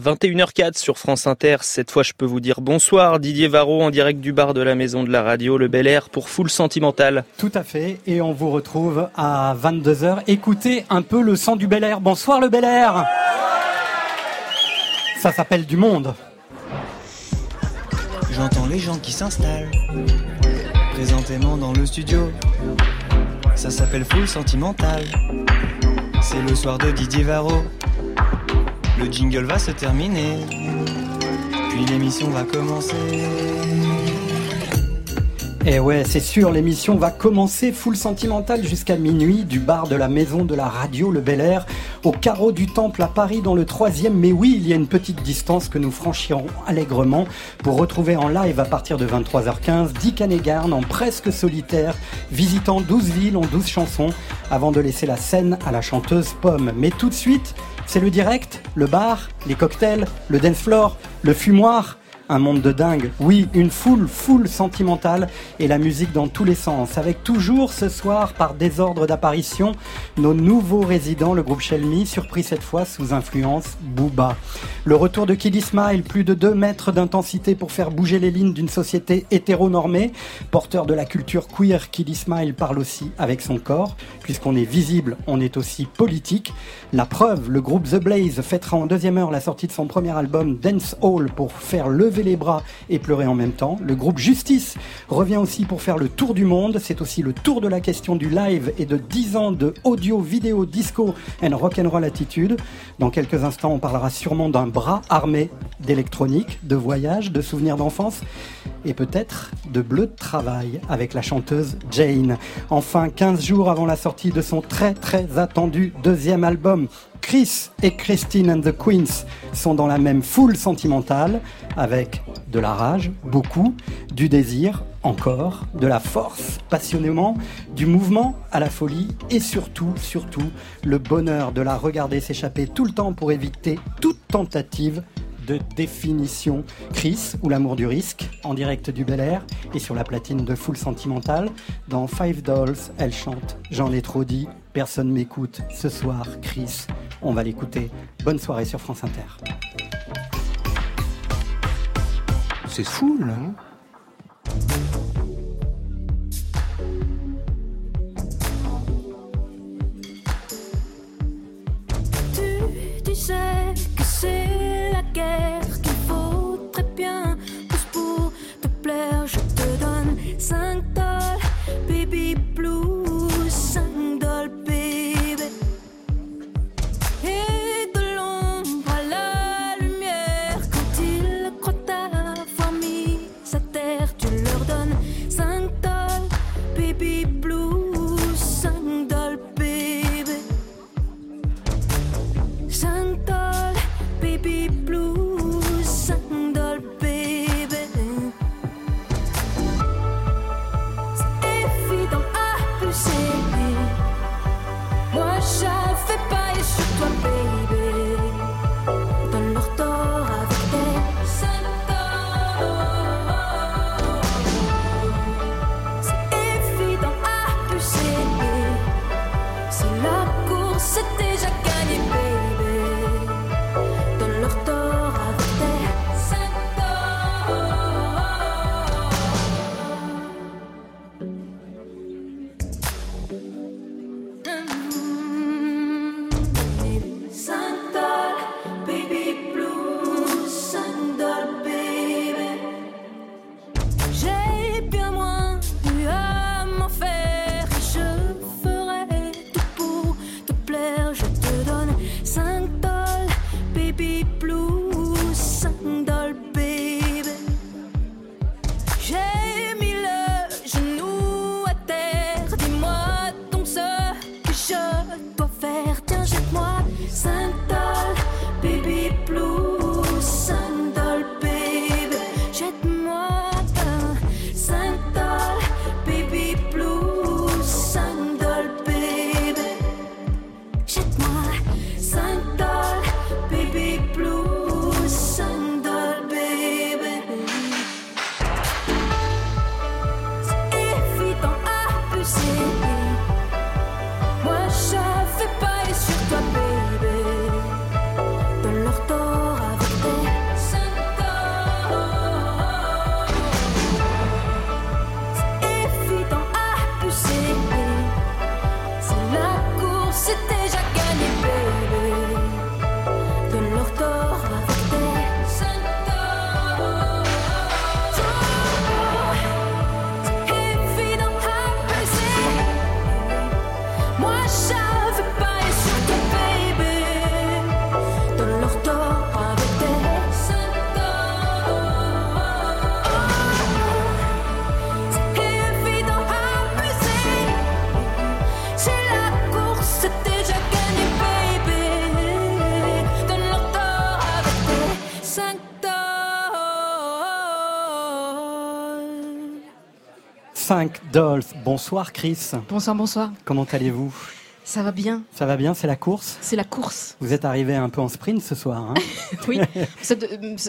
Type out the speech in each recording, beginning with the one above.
21h04 sur France Inter. Cette fois, je peux vous dire bonsoir. Didier Varro en direct du bar de la maison de la radio, le Bel Air pour Full Sentimental. Tout à fait. Et on vous retrouve à 22h. Écoutez un peu le son du Bel Air. Bonsoir le Bel Air. Ça s'appelle du monde. J'entends les gens qui s'installent présentément dans le studio. Ça s'appelle Full Sentimental. C'est le soir de Didier Varro. Le jingle va se terminer, puis l'émission va commencer. Et eh ouais, c'est sûr, l'émission va commencer full sentimental jusqu'à minuit du bar de la maison de la radio Le Bel Air au carreau du Temple à Paris dans le troisième. Mais oui, il y a une petite distance que nous franchirons allègrement pour retrouver en live à partir de 23h15 Dick Hanegarn en presque solitaire, visitant 12 villes en 12 chansons avant de laisser la scène à la chanteuse Pomme. Mais tout de suite, c'est le direct, le bar, les cocktails, le dance floor, le fumoir un monde de dingue. Oui, une foule, foule sentimentale et la musique dans tous les sens. Avec toujours ce soir, par désordre d'apparition, nos nouveaux résidents, le groupe Shelmy, surpris cette fois sous influence Booba. Le retour de Kiddy Smile, plus de 2 mètres d'intensité pour faire bouger les lignes d'une société hétéronormée. Porteur de la culture queer, Kiddy Smile parle aussi avec son corps. Puisqu'on est visible, on est aussi politique. La preuve, le groupe The Blaze fêtera en deuxième heure la sortie de son premier album Dance Hall pour faire lever les bras et pleurer en même temps. Le groupe Justice revient aussi pour faire le tour du monde. C'est aussi le tour de la question du live et de 10 ans de audio, vidéo, disco and rock'n'roll attitude. Dans quelques instants, on parlera sûrement d'un bras armé d'électronique, de voyage, de souvenirs d'enfance et peut-être de bleu de travail avec la chanteuse Jane. Enfin, 15 jours avant la sortie de son très très attendu deuxième album, Chris et Christine and the Queens sont dans la même foule sentimentale, avec de la rage, beaucoup, du désir, encore, de la force, passionnément, du mouvement à la folie, et surtout, surtout, le bonheur de la regarder s'échapper tout le temps pour éviter toute tentative de définition. Chris ou l'amour du risque, en direct du Bel Air et sur la platine de Full Sentimental. Dans Five Dolls, elle chante J'en ai trop dit, personne m'écoute. Ce soir, Chris, on va l'écouter. Bonne soirée sur France Inter. C'est fou, là. 5 dolls. Bonsoir Chris. Bonsoir, bonsoir. Comment allez-vous? Ça va bien. Ça va bien, c'est la course? C'est la course. Vous êtes arrivé un peu en sprint ce soir. Hein? Oui. Euh,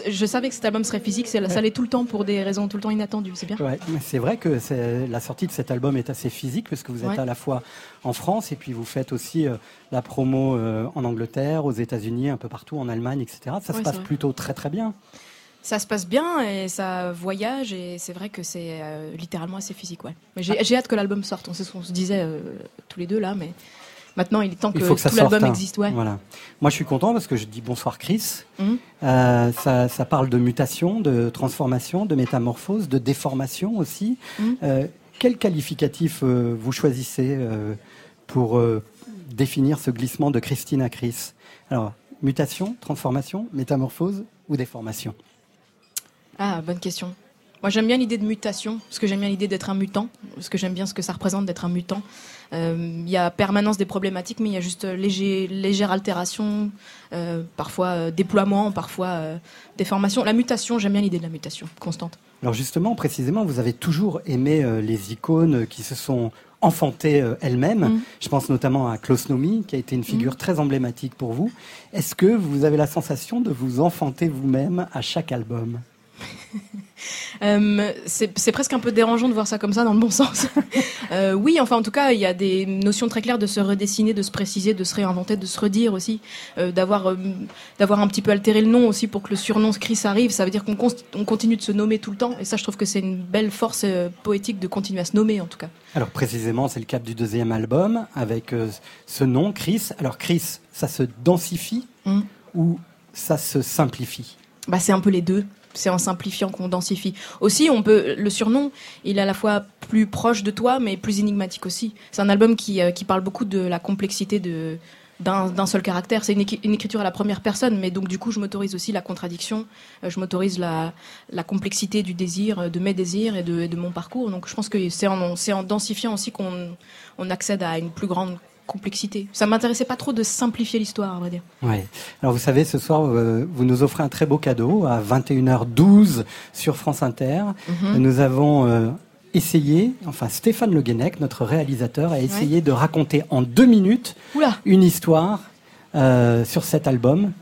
je savais que cet album serait physique. c'est- Ça l'est tout le temps pour des raisons tout le temps inattendues. C'est bien. Ouais, c'est vrai que la sortie de cet album est assez physique parce que vous êtes Ouais. à la fois en France et puis vous faites aussi euh, la promo euh, en Angleterre, aux États-Unis, un peu partout, en Allemagne, etc. Ça se passe plutôt très très bien. Ça se passe bien et ça voyage et c'est vrai que c'est euh, littéralement assez physique. Ouais. Mais j'ai j'ai hâte que l'album sorte. On sait ce qu'on se disait euh, tous les deux là, mais maintenant il est temps que, Il faut que ça tout sorte. l'album hein. existe. Ouais. Voilà. Moi, je suis content parce que je dis bonsoir Chris. Mhm. Euh, ça, ça parle de mutation, de transformation, de métamorphose, de déformation aussi. Mhm. Quel qualificatif vous choisissez pour définir ce glissement de Christine à Chris? Alors, mutation, transformation, métamorphose ou déformation? Ah, bonne question. Moi, j'aime bien l'idée de mutation, parce que j'aime bien l'idée d'être un mutant, parce que j'aime bien ce que ça représente d'être un mutant. Euh, Il y a permanence des problématiques, mais il y a juste euh, léger, légère altération, euh, parfois euh, déploiement, parfois euh, déformation. La mutation, j'aime bien l'idée de la mutation constante. Alors justement, précisément, vous avez toujours aimé euh, les icônes qui se sont enfantées euh, elles-mêmes. Mhm. Je pense notamment à Klaus Nomi, qui a été une figure très emblématique pour vous. Est-ce que vous avez la sensation de vous enfanter vous-même à chaque album? Euh, c'est presque un peu dérangeant de voir ça comme ça dans le bon sens. Euh, oui, enfin en tout cas, il y a des notions très claires de se redessiner, de se préciser, de se réinventer, de se redire aussi, euh, d'avoir d'avoir un petit peu altéré le nom aussi pour que le surnom Chris arrive. Ça veut dire qu'on on continue de se nommer tout le temps, et ça, je trouve que c'est une belle force poétique de continuer à se nommer en tout cas. Alors précisément, c'est le cap du deuxième album avec ce nom, Chris. Alors Chris, ça se densifie Mhm. ou ça se simplifie? Bah, c'est un peu les deux. C'est en simplifiant qu'on densifie. Aussi, on peut le surnom, il est à la fois plus proche de toi, mais plus énigmatique aussi. C'est un album qui, euh, qui parle beaucoup de la complexité de d'un seul caractère. C'est une, écriture à la première personne, mais donc du coup, je m'autorise aussi la contradiction. euh, je m'autorise la, la complexité du désir, euh, de mes désirs et de, de mon parcours. Donc, je pense que c'est en, en densifiant aussi qu'on on accède à une plus grande complexité. Ça m'intéressait pas trop de simplifier l'histoire, à vrai dire. Ouais. Alors vous savez, ce soir, euh, vous nous offrez un très beau cadeau à 21h12 sur France Inter. Mhm. Nous avons euh, essayé, enfin Stéphane Le Guenec, notre réalisateur, a essayé de raconter en deux minutes Oula, une histoire euh, sur cet album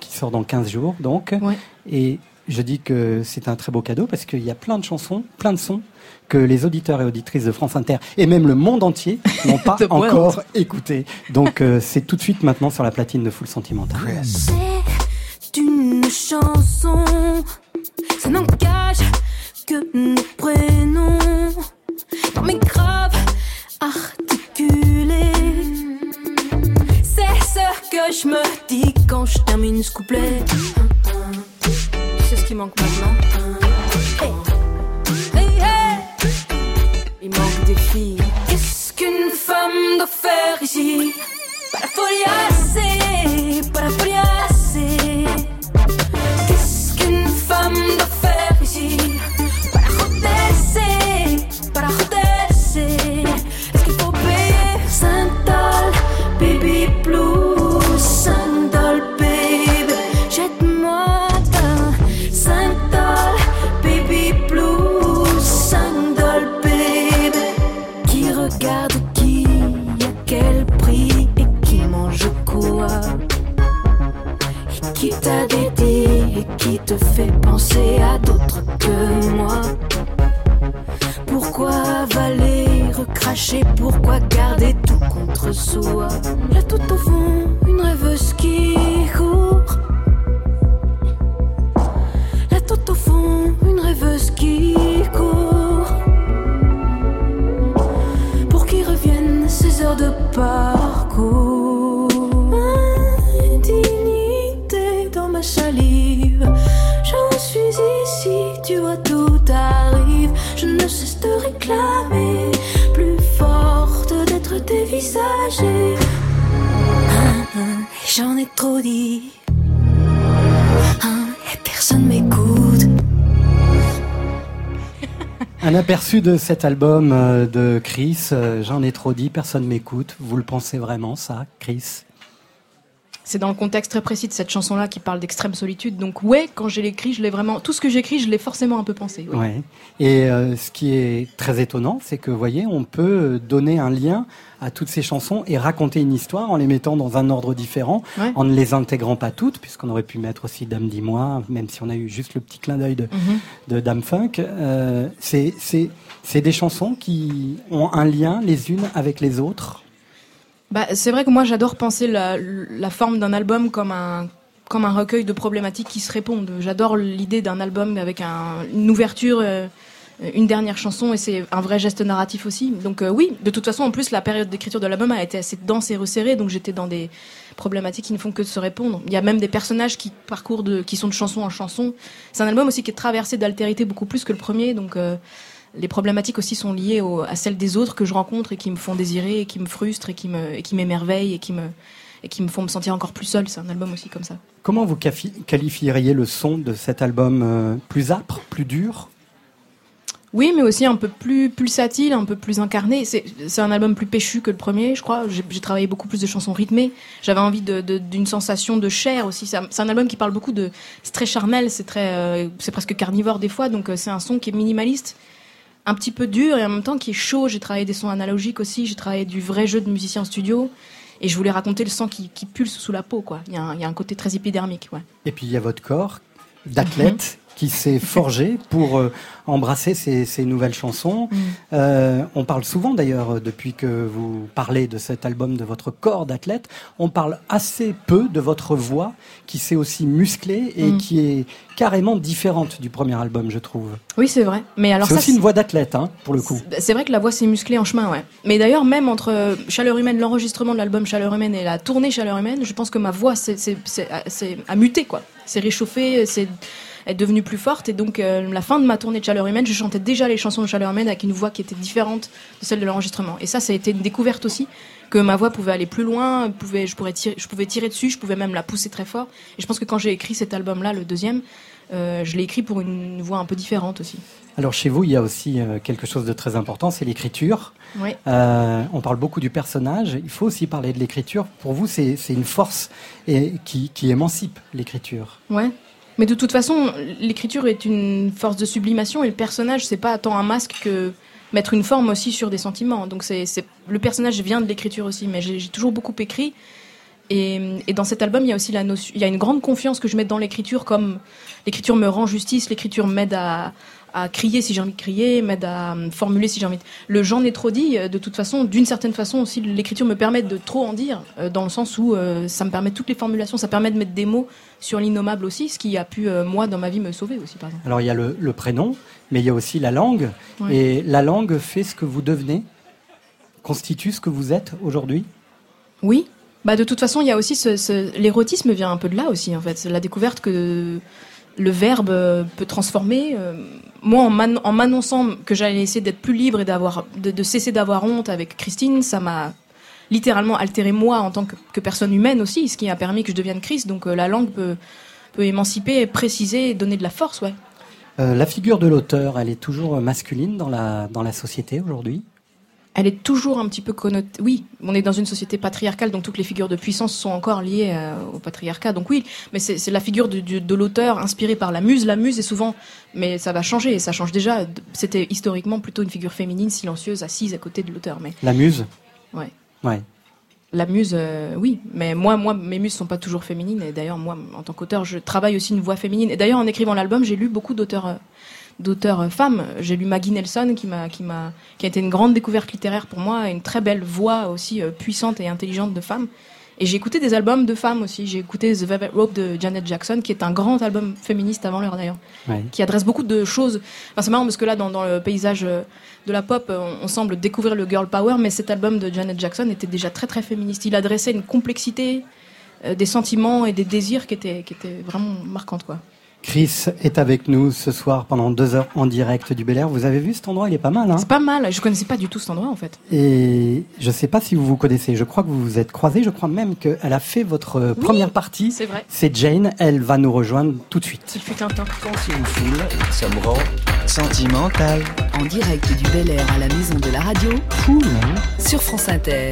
qui sort dans 15 jours. Donc, Ouais. Et je dis que c'est un très beau cadeau parce qu'il y a plein de chansons, plein de sons que les auditeurs et auditrices de France Inter et même le monde entier n'ont pas point. encore écouté. Donc euh, c'est tout de suite maintenant sur la platine de Full Sentimental. C'est une chanson, ça n'engage que nos prénoms. Dans mes graves articulés, c'est ce que je me dis quand je termine ce couplet. C'est ce qui manque maintenant. Il manque des filles. Qu'est-ce qu'une femme doit faire ici? Para foliarse, qui te fait penser à d'autres que moi. Pourquoi avaler, recracher, pourquoi garder tout contre soi? Là tout au fond, une rêveuse qui court. Là tout au fond, une rêveuse qui court. Pour qu'ils reviennent ces heures de parcours. Ah, ah, J'en ai trop dit, Ah, personne m'écoute. Un aperçu de cet album euh, de Chris. euh, J'en ai trop dit, personne m'écoute. Vous le pensez vraiment ça, Chris? C'est dans le contexte très précis de cette chanson-là qui parle d'extrême solitude. Donc ouais, quand je l'écris, je l'ai vraiment tout ce que j'écris, je l'ai forcément un peu pensé. oui. Ouais. Et euh, ce qui est très étonnant, c'est que, voyez, on peut donner un lien à toutes ces chansons et raconter une histoire en les mettant dans un ordre différent, Ouais. en ne les intégrant pas toutes, puisqu'on aurait pu mettre aussi Dame Dis-moi, même si on a eu juste le petit clin d'œil de, Mhm. de Dame Funk. Euh, c'est des chansons qui ont un lien les unes avec les autres. Bah, c'est vrai que moi j'adore penser la, la forme d'un album comme un comme un recueil de problématiques qui se répondent. J'adore l'idée d'un album avec un, une ouverture, euh, une dernière chanson et c'est un vrai geste narratif aussi. Donc euh, oui, de toute façon en plus la période d'écriture de l'album a été assez dense et resserrée, donc j'étais dans des problématiques qui ne font que se répondre. Il y a même des personnages qui parcourent de, qui sont de chanson en chanson. C'est un album aussi qui est traversé d'altérité beaucoup plus que le premier, donc. euh, les problématiques aussi sont liées au- à celles des autres que je rencontre et qui me font désirer, et qui me frustrent et qui me, et qui m'émerveillent et qui me, et qui me font me sentir encore plus seule. C'est un album aussi comme ça. Comment vous qualifieriez le son de cet album euh, plus âpre, plus dur? Oui, mais aussi un peu plus pulsatile, un peu plus incarné. C'est un album plus péchu que le premier, je crois. J'ai travaillé beaucoup plus de chansons rythmées. J'avais envie de- de- d'une sensation de chair aussi. C'est un, album qui parle beaucoup de. C'est très charnel, c'est très, euh, c'est presque carnivore des fois. Donc euh, c'est un son qui est minimaliste, un petit peu dur et en même temps qui est chaud. J'ai travaillé des sons analogiques aussi. J'ai travaillé du vrai jeu de musicien en studio. Et je voulais raconter le sang qui, qui pulse sous la peau, quoi. Il y, a un, il y a un côté très épidermique, ouais. Et puis il y a votre corps d'athlète qui s'est forgé pour euh, embrasser ces, ces nouvelles chansons. Mm. Euh, on parle souvent d'ailleurs, euh, depuis que vous parlez de cet album, de votre corps d'athlète, on parle assez peu de votre voix qui s'est aussi musclée et Mm. qui est carrément différente du premier album, je trouve. Oui, c'est vrai. Mais alors C'est aussi une voix d'athlète, hein, pour le coup. C'est- vrai que la voix s'est musclée en chemin, ouais. Mais d'ailleurs, même entre Chaleur Humaine, l'enregistrement de l'album Chaleur Humaine et la tournée Chaleur Humaine, je pense que ma voix s'est- a muté, quoi. C'est réchauffée, c'est est devenue plus forte. Et donc, euh, la fin de ma tournée de Chaleur Humaine, je chantais déjà les chansons de Chaleur Humaine avec une voix qui était différente de celle de l'enregistrement. Et ça, ça a été une découverte aussi, que ma voix pouvait aller plus loin, pouvait, je, pourrais tirer, je pouvais tirer dessus, je pouvais même la pousser très fort. Et je pense que quand j'ai écrit cet album-là, le deuxième, euh, je l'ai écrit pour une voix un peu différente aussi. Alors chez vous, il y a aussi euh, quelque chose de très important, c'est l'écriture. Euh, on parle beaucoup du personnage, il faut aussi parler de l'écriture. Pour vous, c'est c'est une force et qui, qui émancipe l'écriture. Ouais. Mais de toute façon, l'écriture est une force de sublimation et le personnage, c'est pas tant un masque que mettre une forme aussi sur des sentiments. Donc c'est, le personnage vient de l'écriture aussi, mais j'ai, toujours beaucoup écrit. Et, et dans cet album, il y a aussi la notion, il y a une grande confiance que je mets dans l'écriture, comme l'écriture me rend justice, l'écriture m'aide à, à crier si j'ai envie de crier, m'aide à formuler si j'ai envie de... Le j'en ai trop dit, euh, de toute façon, d'une certaine façon aussi, l'écriture me permet de trop en dire, euh, dans le sens où euh, ça me permet toutes les formulations, ça permet de mettre des mots sur l'innommable aussi, ce qui a pu, moi, dans ma vie, me sauver aussi, par exemple. Alors il y a le, le prénom, mais il y a aussi la langue. Ouais. Et la langue fait ce que vous devenez, constitue ce que vous êtes aujourd'hui? Oui. Bah de toute façon, il y a aussi ce, ce- l'érotisme vient un peu de là aussi en fait, la découverte que le verbe peut transformer. euh, Moi, en m'ann- en m'annonçant que j'allais essayer d'être plus libre et d'avoir de, cesser d'avoir honte avec Christine, ça m'a littéralement altéré moi en tant que, personne humaine aussi, ce qui a permis que je devienne Christ. Donc euh, la langue peut peut émanciper, préciser, donner de la force, ouais. Euh, la figure de l'auteur, elle est toujours masculine dans la, dans la société aujourd'hui? Elle est toujours un petit peu connotée. Oui, on est dans une société patriarcale, donc toutes les figures de puissance sont encore liées euh, au patriarcat. Donc oui, mais c'est la figure de l'auteur inspirée par la muse. La muse est souvent, mais ça va changer, et ça change déjà. C'était historiquement plutôt une figure féminine, silencieuse, assise à côté de l'auteur. Mais La muse? Ouais. Ouais. la muse, euh, oui, mais moi, moi, mes muses sont pas toujours féminines. Et d'ailleurs, moi, en tant qu'auteur, je travaille aussi une voix féminine. Et d'ailleurs, en écrivant l'album, j'ai lu beaucoup d'auteurs, euh, d'auteurs euh, femmes. J'ai lu Maggie Nelson, qui m'a, qui m'a, qui a été une grande découverte littéraire pour moi, et une très belle voix aussi euh, puissante et intelligente de femme. Et j'ai écouté des albums de femmes aussi. J'ai écouté The Velvet Rope de Janet Jackson, qui est un grand album féministe avant l'heure d'ailleurs ouais. qui adresse beaucoup de choses. Enfin, c'est marrant parce que là, dans, dans le paysage euh, de la pop, on, on semble découvrir le girl power, mais cet album de Janet Jackson était déjà très très féministe. Il adressait une complexité euh, des sentiments et des désirs qui étaient, qui étaient vraiment marquantes, quoi. Chris est avec nous ce soir pendant deux heures en direct du Bel Air. Vous avez vu cet endroit, il est pas mal. Hein? C'est pas mal. Je connaissais pas du tout cet endroit en fait. Et je ne sais pas si vous vous connaissez. Je crois que vous vous êtes croisés. Je crois même qu'elle a fait votre euh, Oui, première partie. C'est vrai. C'est Jane. Elle va nous rejoindre tout de suite. Il fut un temps. Quand c'est une foule, ça me rend sentimental. En direct du Bel Air à la maison de la radio Cool. hein sur France Inter.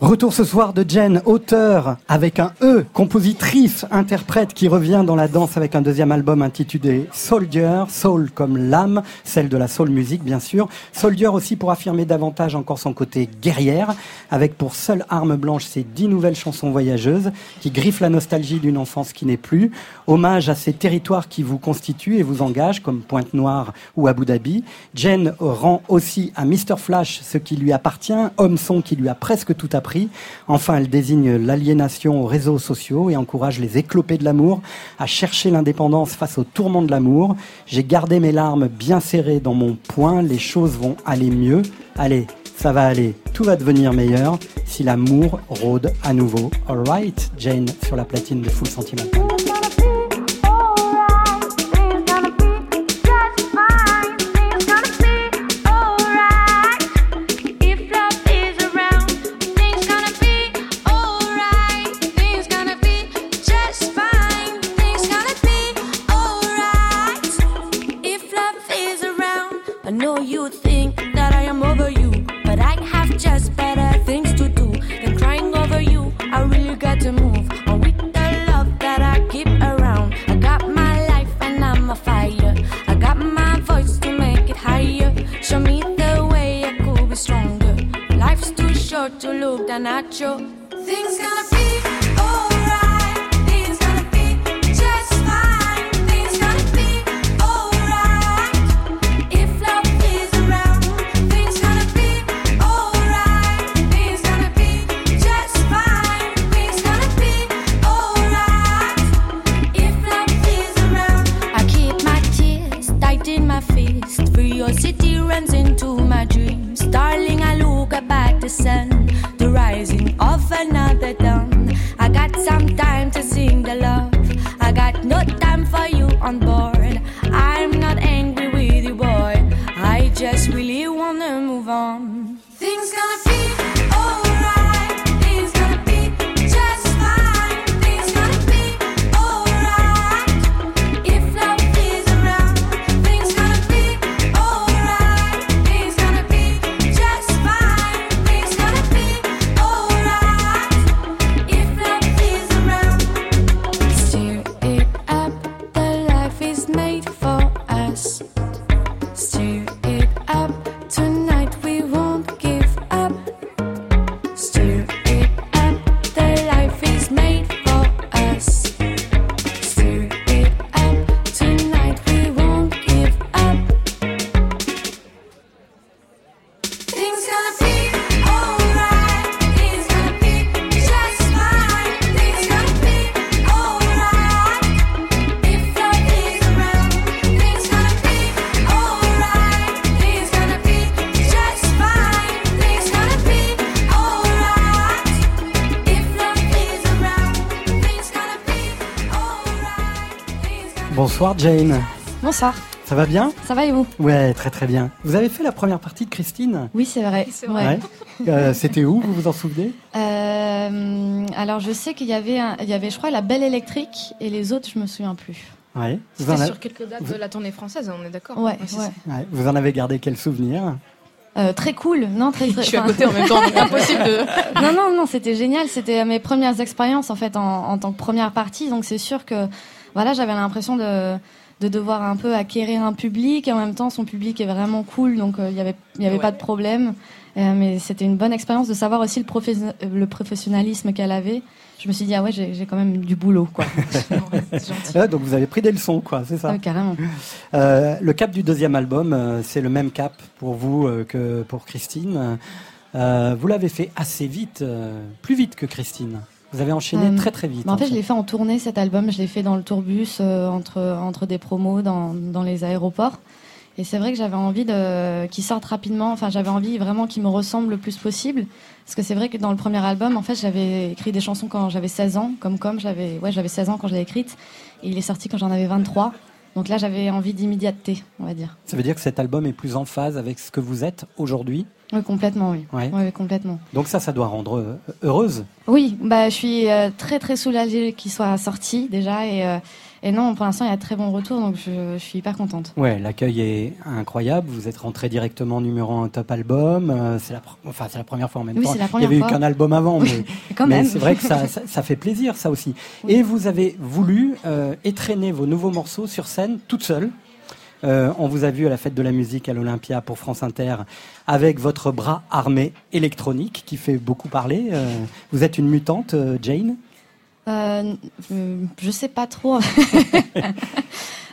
Retour ce soir de Jen, auteur avec un E, compositrice, interprète qui revient dans la danse avec un deuxième album intitulé Soldier, Soul comme l'âme, celle de la soul music bien sûr. Soldier aussi pour affirmer davantage encore son côté guerrière, avec pour seule arme blanche ses dix nouvelles chansons voyageuses qui griffent la nostalgie d'une enfance qui n'est plus. Hommage à ces territoires qui vous constituent et vous engagent comme Pointe-Noire ou Abu Dhabi. Jen rend aussi à Mr. Flash ce qui lui appartient, homme son qui lui a presque tout appris Enfin, elle désigne l'aliénation aux réseaux sociaux et encourage les éclopés de l'amour à chercher l'indépendance face au tourment de l'amour. J'ai gardé mes larmes bien serrées dans mon poing, les choses vont aller mieux. Allez, ça va aller, tout va devenir meilleur si l'amour rôde à nouveau. Alright, Jane sur la platine de Full proved are. Things gonna be. Jane. Bonsoir. Ça va bien Ça va et vous Ouais, très très bien. Vous avez fait la première partie de Christine Oui, c'est vrai. vrai. Euh, C'était où Vous vous en souvenez euh, Alors, je sais qu'il y avait, il y avait, je crois, la Belle Électrique et les autres, je me souviens plus. Ouais. C'était sur quelques dates de la tournée française, on est d'accord ouais, ouais, Vous en avez gardé quel souvenir euh, très cool, non très, très Je suis à côté en même temps, impossible de. non non non, c'était génial, c'était mes premières expériences en fait en, en tant que première partie, donc c'est sûr que voilà, j'avais l'impression de, de devoir un peu acquérir un public. Et en même temps son public est vraiment cool donc euh, il n'y avait il y avait pas de problème. Euh, mais c'était une bonne expérience de savoir aussi le, le professionnalisme qu'elle avait. Je me suis dit ah ouais j'ai quand même du boulot quoi. Donc vous avez pris des leçons quoi c'est ça carrément. Euh, le cap du deuxième album c'est le même cap pour vous que pour Christine. Vous l'avez fait assez vite plus vite que Christine vous avez enchaîné euh, très très vite. Bah, en, fait, je l'ai fait en tournée cet album. Je l'ai fait dans le tourbus, euh, entre, entre des promos, dans, dans les aéroports. Et c'est vrai que j'avais envie de qu'il sorte rapidement. Enfin, j'avais envie vraiment qu'il me ressemble le plus possible. Parce que c'est vrai que dans le premier album, en fait, j'avais écrit des chansons quand j'avais 16 ans, comme comme j'avais ouais, j'avais 16 ans quand je l'ai écrite. Et il est sorti quand j'en avais 23. Donc là, j'avais envie d'immédiateté, on va dire. Ça veut dire que cet album est plus en phase avec ce que vous êtes aujourd'hui Oui, complètement, oui. Ouais. Oui, oui, complètement. Donc ça, ça doit rendre euh, heureuse. Oui, bah, je suis euh, très très soulagée qu'il soit sorti déjà et, euh, et non, pour l'instant il y a très bon retour donc je, je suis hyper contente. Ouais, l'accueil est incroyable. Vous êtes rentré directement numéro un top album. Euh, c'est la, enfin, c'est la première fois en même Oui, temps. c'est la Il y première avait eu qu'un album avant, mais, mais même. c'est vrai que ça, ça, ça fait plaisir, ça aussi. Oui. Et vous avez voulu euh, étraîner vos nouveaux morceaux sur scène toute seule. Euh, on vous a vu à la fête de la musique à l'Olympia pour France Inter avec votre bras armé électronique qui fait beaucoup parler. Euh, vous êtes une mutante, Jane? Euh, euh, je sais pas trop.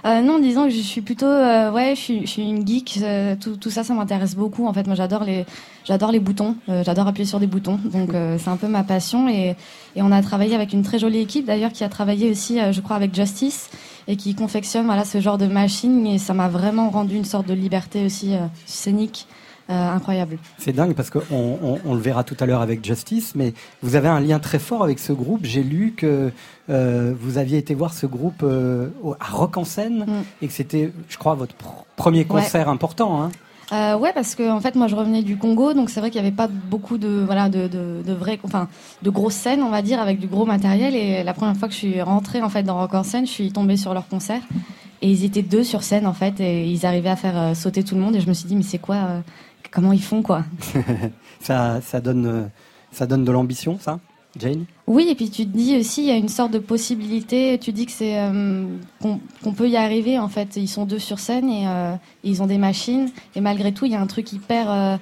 Euh, non, disons que je suis plutôt, ouais, je suis, une geek. tout, ça, ça m'intéresse beaucoup. En fait, moi, j'adore les, j'adore les boutons. j'adore appuyer sur des boutons. Donc, c'est un peu ma passion. Et, on a travaillé avec une très jolie équipe, d'ailleurs, qui a travaillé aussi, je crois, avec Justice et qui confectionne, voilà, ce genre de machine. Et ça m'a vraiment rendu une sorte de liberté aussi scénique incroyable. C'est dingue parce qu'on on, on le verra tout à l'heure avec Justice, mais vous avez un lien très fort avec ce groupe. J'ai lu que euh, vous aviez été voir ce groupe euh, à Rock en scène Mm. et que c'était, je crois, votre pr- premier concert important. Hein. Euh, ouais, parce que en fait, moi, je revenais du Congo, donc c'est vrai qu'il n'y avait pas beaucoup de voilà de, de, de vrais, enfin, de grosses scènes, on va dire, avec du gros matériel. Et la première fois que je suis rentrée en fait dans Rock en scène, je suis tombée sur leur concert et ils étaient deux sur scène en fait et ils arrivaient à faire euh, sauter tout le monde. Et je me suis dit, mais c'est quoi euh, Comment ils font quoi Ça, ça donne, euh, ça donne de l'ambition, ça, Jane? Oui, et puis tu te dis aussi, il y a une sorte de possibilité. Tu dis que c'est euh, qu'on peut y arriver. En fait, ils sont deux sur scène et euh, ils ont des machines. Et malgré tout, il y a un truc hyper euh,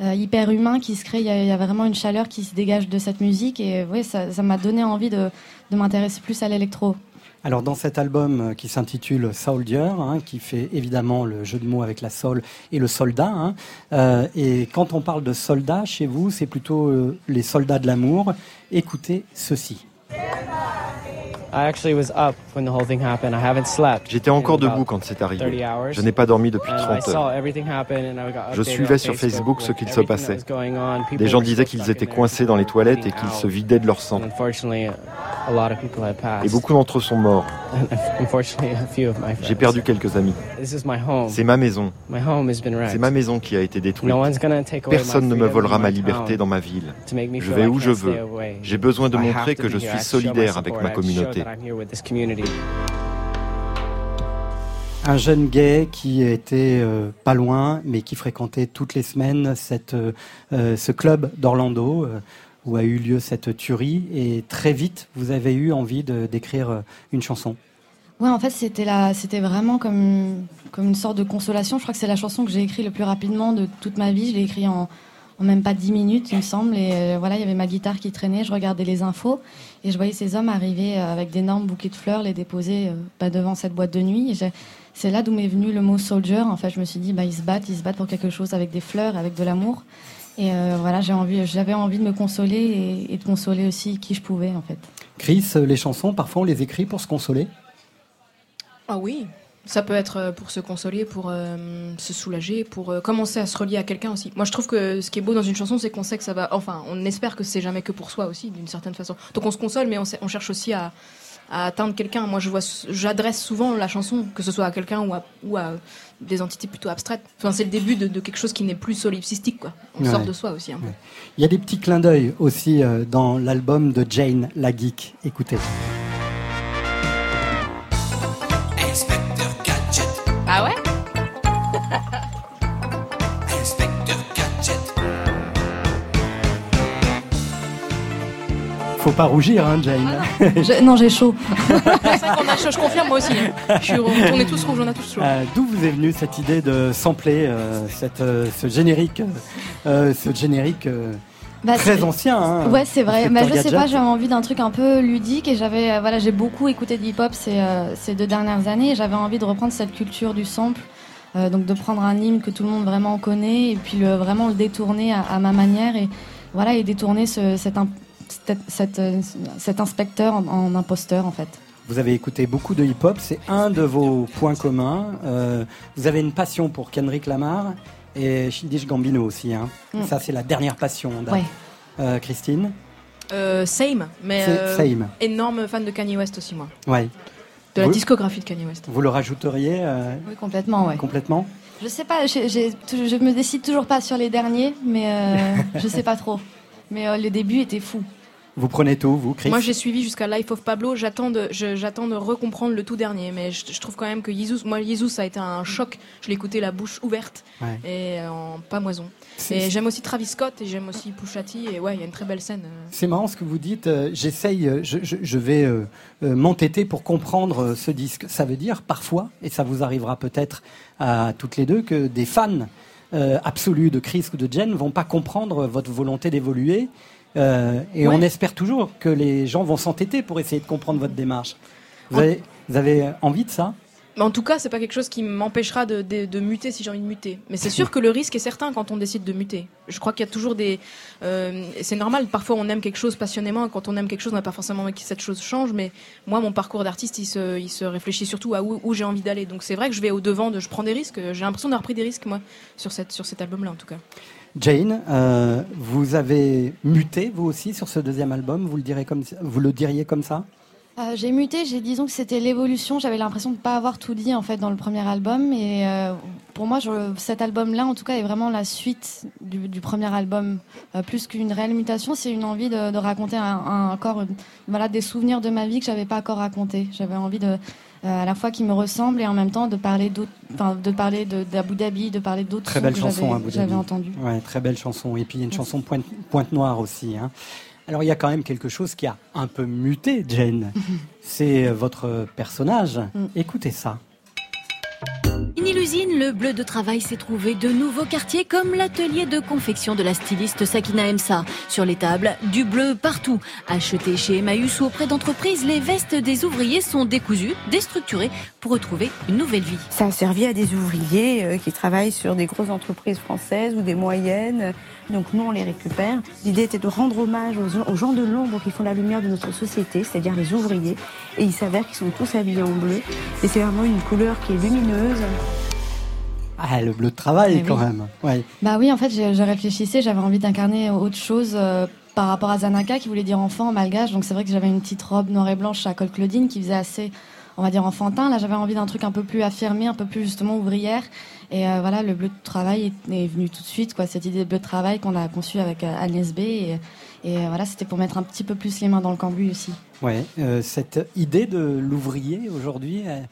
hyper humain qui se crée. Il y, a, il y a vraiment une chaleur qui se dégage de cette musique. Et oui, ça ça m'a donné envie de, de m'intéresser plus à l'électro. Alors dans cet album euh, qui s'intitule Soldier, hein, qui fait évidemment le jeu de mots avec la soul et le soldat, hein, euh, et quand on parle de soldats chez vous, c'est plutôt euh, les soldats de l'amour. Écoutez ceci. Actually was up when the whole thing happened. I haven't slept. J'étais encore debout quand c'est 30 arrivé. Je n'ai pas dormi depuis And I 30 saw heures. Je suivais sur Facebook ce qu'il se passait. Des gens disaient qu'ils étaient coincés dans les toilettes et qu'ils se vidaient de leur sang. Et beaucoup d'entre eux sont morts. J'ai perdu quelques amis. C'est ma maison. C'est ma maison qui a été détruite. Personne ne me volera ma liberté dans ma ville. Je vais où je veux. J'ai besoin de montrer que je suis solidaire avec ma show communauté. that I'm here with this community. Un jeune gay qui était euh, pas loin, mais qui fréquentait toutes les semaines cette, euh, euh, ce club d'Orlando euh, où a eu lieu cette tuerie. Et très vite, vous avez eu envie de- d'écrire une chanson. Ouais, en fait, c'était la, c'était vraiment comme, comme une sorte de consolation. Je crois que c'est la chanson que j'ai écrite le plus rapidement de toute ma vie. Je l'ai écrite en, en même pas dix minutes, il me semble. Et euh, voilà, il y avait ma guitare qui traînait. Je regardais les infos et je voyais ces hommes arriver euh, avec d'énormes bouquets de fleurs, les déposer euh, bah, devant cette boîte de nuit. Et j'ai- c'est là d'où m'est venu le mot soldier. En fait, je me suis dit, bah, ils se battent, ils se battent pour quelque chose avec des fleurs, avec de l'amour. Et euh, voilà, j'ai envie, j'avais envie de me consoler et, et de consoler aussi qui je pouvais, en fait. Chris, les chansons, parfois on les écrit pour se consoler? Ah oui, ça peut être euh, pour se consoler, pour euh, se soulager, pour euh, commencer à se relier à quelqu'un aussi. Moi, je trouve que ce qui est beau dans une chanson, c'est qu'on sait que ça va. Enfin, on espère que c'est jamais que pour soi aussi, d'une certaine façon. Donc on se console, mais on, sait- on cherche aussi à, à atteindre quelqu'un. Moi, je vois, j'adresse souvent la chanson, que ce soit à quelqu'un ou à, ou à des entités plutôt abstraites. Enfin, c'est le début de, de quelque chose qui n'est plus solipsistique, quoi. On Ouais. sort de soi aussi peu. Il y a des petits clins d'œil aussi euh, dans l'album de Jane, la geek. Écoutez. Ah ouais Inspecteur Gadget. Faut pas rougir, hein, Jane. Je- non, j'ai chaud. C'est qu'on a chaud, je confirme moi aussi. hein. Je suis, on est tous rouges, on a tous chaud. Euh, D'où vous est venue cette idée de sampler euh, cette, euh, ce générique, euh, ce générique euh, Bah, très ancien hein, Ouais, c'est vrai. Mais je sais Gadget. pas, j'avais envie d'un truc un peu ludique et j'avais, euh, voilà, j'ai beaucoup écouté de hip-hop ces, euh, ces deux dernières années et j'avais envie de reprendre cette culture du sample, euh, donc de prendre un hymne que tout le monde vraiment connaît et puis le, vraiment le détourner à, à ma manière et voilà et détourner ce, cet, im- cet, cet, cet inspecteur en, en imposteur en fait. Vous avez écouté beaucoup de hip-hop, c'est un de vos points communs. Euh, vous avez une passion pour Kendrick Lamar et Childish Gambino aussi. Hein. Mm. Ça, c'est la dernière passion. Ouais. Euh, Christine Euh, same, mais euh, Same. énorme fan de Kanye West aussi, moi. Ouais. De la Vous- discographie de Kanye West. Vous le rajouteriez Oui, complètement, ouais. complètement Je sais pas, j'ai- je me décide toujours pas sur les derniers, mais je sais pas trop. Mais le début était fou. Vous prenez tout, vous, Chris Moi, j'ai suivi jusqu'à Life of Pablo. J'attends de, j'attends de recomprendre le tout dernier, mais je, je trouve quand même que Jesus, moi, Jesus, ça a été un choc. Je écouté la bouche ouverte Ouais. et en pas moison. C'est- Et j'aime aussi Travis Scott et j'aime aussi Pusha T. Et ouais, il y a une très belle scène. euh. C'est marrant ce que vous dites. euh, J'essaye, euh, je, je- je vais euh, m'entêter pour comprendre ce disque. Ça veut dire parfois, et ça vous arrivera peut-être à toutes les deux, que des fans euh, absolus de Chris ou de Jen vont pas comprendre votre volonté d'évoluer. Euh, et Ouais. on espère toujours que les gens vont s'entêter pour essayer de comprendre votre démarche. Vous En- avez, vous avez envie de ça en tout cas, c'est pas quelque chose qui m'empêchera de, de- de muter si j'ai envie de muter. Mais c'est sûr que le risque est certain quand on décide de muter. Je crois qu'il y a toujours des. euh, c'est normal, parfois on aime quelque chose passionnément, et quand on aime quelque chose, on n'a pas forcément envie que cette chose change. Mais moi, mon parcours d'artiste, il se, il se réfléchit surtout à où, où j'ai envie d'aller. Donc c'est vrai que je vais au devant, de, je prends des risques. J'ai l'impression d'avoir pris des risques, moi, sur, cette, sur cet album-là, en tout cas. Jane, euh, vous avez muté vous aussi sur ce deuxième album. Vous le direz comme, vous le diriez comme ça? Euh, j'ai muté, j'ai disons que c'était l'évolution. J'avais l'impression de ne pas avoir tout dit en fait dans le premier album. Et euh, pour moi, cet album-là, en tout cas, est vraiment la suite du, premier album. Plus qu'une réelle mutation, c'est une envie de, raconter encore des souvenirs de ma vie que j'avais pas encore racontés. J'avais envie de, à la fois qui me ressemblent et en même temps de parler de parler d'Abu Dhabi, de parler d'autres Très belle que chanson, Dhabi. j'avais entendu. Ouais, très belle chanson. Et puis il y a une chanson pointe, pointe noire aussi. hein. Alors il y a quand même quelque chose qui a un peu muté, Jane. C'est euh, votre personnage. Mm. Écoutez ça. L'usine, le bleu de travail s'est trouvé de nouveaux quartiers comme l'atelier de confection de la styliste Sakina Emsa. Sur les tables, du bleu partout. Acheté chez Emmaüs ou auprès d'entreprises, les vestes des ouvriers sont décousues, déstructurées pour retrouver une nouvelle vie. Ça a servi à des ouvriers euh, qui travaillent sur des grosses entreprises françaises ou des moyennes. Donc nous, on les récupère. L'idée était de rendre hommage aux, aux gens de l'ombre qui font la lumière de notre société, c'est-à-dire les ouvriers. Et il s'avère qu'ils sont tous habillés en bleu. Et c'est vraiment une couleur qui est lumineuse. Ah, le bleu de travail Eh quand oui. même. Ouais. Bah oui, en fait, je, je réfléchissais, j'avais envie d'incarner autre chose euh, par rapport à Zanaka qui voulait dire enfant en malgache. Donc c'est vrai que j'avais une petite robe noire et blanche à col Claudine qui faisait assez, on va dire, enfantin. Là, j'avais envie d'un truc un peu plus affirmé, un peu plus justement ouvrière. Et euh, voilà, le bleu de travail est, est venu tout de suite, quoi. Cette idée de bleu de travail qu'on a conçue avec euh, Agnès B. Et, et euh, voilà, c'était pour mettre un petit peu plus les mains dans le cambouis aussi. Ouais, euh, cette idée de l'ouvrier aujourd'hui, elle,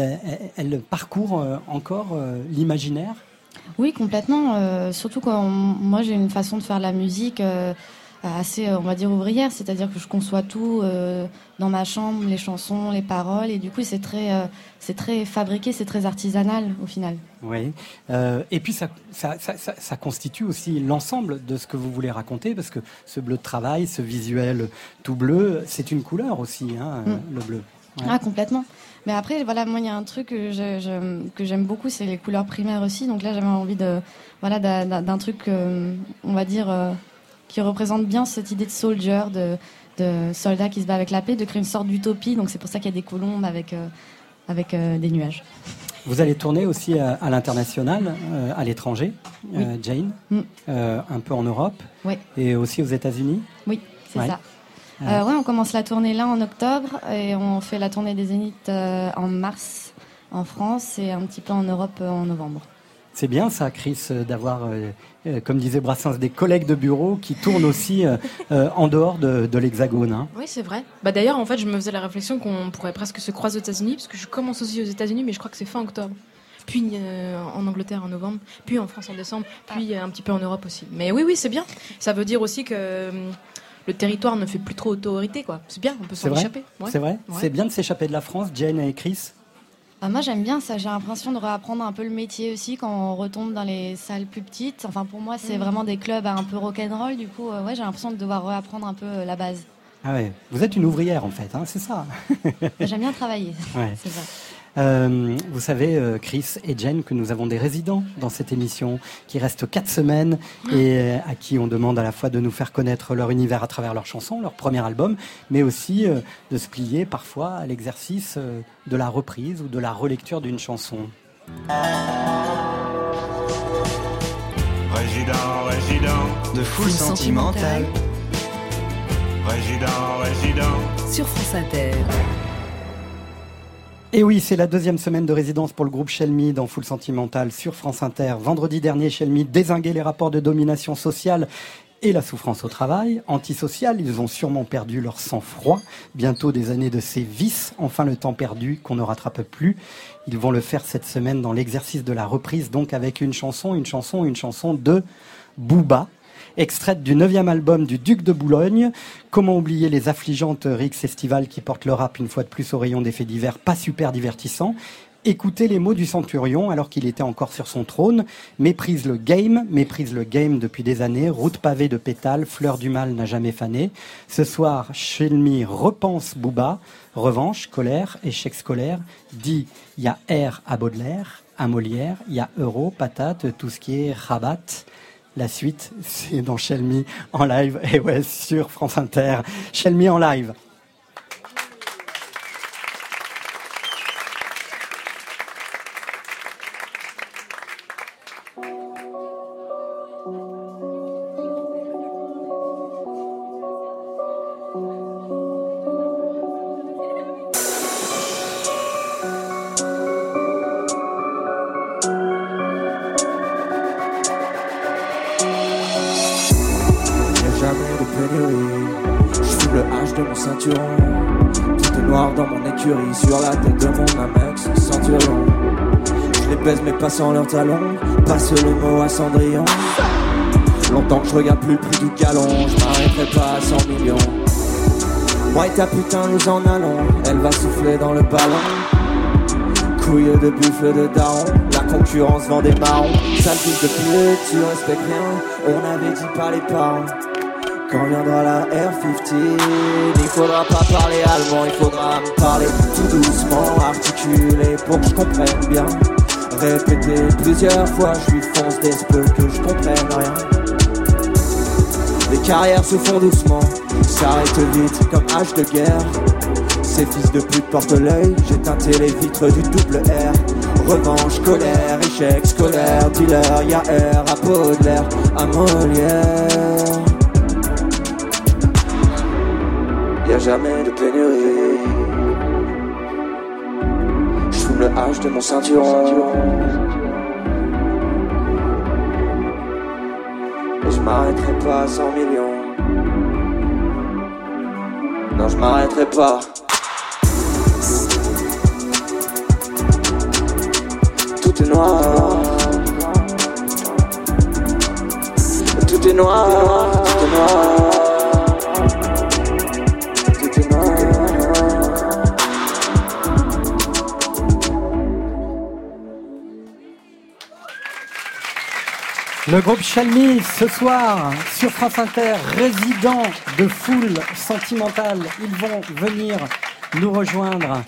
elle, elle- elle parcourt encore l'imaginaire? Oui, complètement. euh, surtout quand moi j'ai une façon de faire la musique euh, assez, euh, on va dire ouvrière, c'est-à-dire que je conçois tout euh, dans ma chambre, les chansons, les paroles, et du coup c'est très, euh, c'est très fabriqué, c'est très artisanal au final. Oui. Euh, et puis ça, ça, ça, ça- ça constitue aussi l'ensemble de ce que vous voulez raconter, parce que ce bleu de travail, ce visuel tout bleu, c'est une couleur aussi, hein, Mm. le bleu. Ouais. Ah, complètement. Mais après, voilà, moi, il y a un truc que je- je- que j'aime beaucoup, c'est les couleurs primaires aussi. Donc là, j'avais envie de, voilà, d'un- truc, euh, on va dire, euh, qui représente bien cette idée de soldier, de, de soldat qui se bat avec la paix, de créer une sorte d'utopie. Donc c'est pour ça qu'il y a des colombes avec, euh, avec euh, des nuages. Vous allez tourner aussi à, à l'international, euh, à l'étranger, Jane, Mm. un peu en Europe Oui. et aussi aux États-Unis. Oui, c'est Ouais. ça. Ouais, on commence la tournée là en octobre et on fait la tournée des Zéniths en mars en France et un petit peu en Europe en novembre. C'est bien ça, Chris, euh, d'avoir, euh, euh, comme disait Brassens, des collègues de bureau qui tournent aussi euh, en dehors de, de l'Hexagone. hein. Oui, c'est vrai. Bah d'ailleurs, en fait, je me faisais la réflexion qu'on pourrait presque se croiser aux États-Unis, parce que je commence aussi aux États-Unis, mais je crois que c'est fin octobre. Puis euh, en Angleterre en novembre, puis en France en décembre, puis un petit peu en Europe aussi. Mais oui, oui, c'est bien. Ça veut dire aussi que le territoire ne fait plus trop autorité, quoi. C'est bien, on peut s'en échapper. Ouais. C'est vrai Ouais. C'est bien de s'échapper de la France, Jane et Chris Ah, moi j'aime bien ça, j'ai l'impression de réapprendre un peu le métier aussi quand on retombe dans les salles plus petites. Enfin pour moi c'est Mm. vraiment des clubs un peu rock'n'roll, du coup euh, ouais, j'ai l'impression de devoir réapprendre un peu euh, la base. Ah ouais, vous êtes une ouvrière en fait, hein, c'est ça. J'aime bien travailler, Ouais. c'est ça. Euh, vous savez, euh, Chris et Jen, que nous avons des résidents dans cette émission qui restent quatre semaines et euh, à qui on demande à la fois de nous faire connaître leur univers à travers leurs chansons, leur premier album, mais aussi de se plier parfois à l'exercice de la reprise ou de la relecture d'une chanson. Résident, résident, De foule sentimentale. résident, résident. Sur France Inter. Et oui, c'est la deuxième semaine de résidence pour le groupe Shelmy dans Full Sentimental sur France Inter. Vendredi dernier, Shelmy désinguait les rapports de domination sociale et la souffrance au travail. Antisocial, ils ont sûrement perdu leur sang-froid. Bientôt des années de ces vices, enfin le temps perdu qu'on ne rattrape plus. Ils vont le faire cette semaine dans l'exercice de la reprise, donc avec une chanson, une chanson, une chanson de Booba, extraite du neuvième album du Duc de Boulogne. Comment oublier les affligeantes Rix Festival qui portent le rap une fois de plus au rayon des faits divers, pas super divertissants? Écoutez les mots du centurion alors qu'il était encore sur son trône. Méprise le game, méprise le game depuis des années. Route pavée de pétales, fleur du mal n'a jamais fané. Ce soir, Shelmy repense Booba. Revanche, colère, échec scolaire. Dit, il y a R à Baudelaire, à Molière, il y a euro, patate, tout ce qui est rabat. La suite, c'est dans Shelmy en live. Et ouais, sur France Inter. Shelmy en live. Pénurie. Je le H de mon ceinturon. Tout est noir dans mon écurie. Sur la tête de mon Amex Centurion. Je les baise mais pas sans leurs talons. Passe le mot à Cendrillon. Longtemps que je regarde plus le prix du galon. Je m'arrêterai pas à 100 millions. Moi et ta putain, nous en allons. Elle va souffler dans le ballon. Couille de buffle de daron. La concurrence vend des marrons. Sale fils de pute, tu respectes rien. On avait dit pas les parents. Quand viendra la R15, il faudra pas parler allemand, il faudra me parler tout doucement, articulé pour que je comprenne bien. Répéter plusieurs fois, je lui fonce des peu que je comprenne rien. Les carrières se font doucement, s'arrêtent vite comme hache de guerre. Ces fils de pute portent l'œil, j'ai teinté les vitres du double R. Revanche, colère, échec scolaire, dealer, y'a R à Baudelaire, à Molière. Y'a jamais de pénurie. Je le H de mon ceinturon. Et je m'arrêterai pas à 100 millions. Non, je m'arrêterai pas. Tout est noir. Tout est noir. Tout est noir. Le groupe Shelmy, ce soir, sur France Inter, résident de foule sentimentale. Ils vont venir nous rejoindre.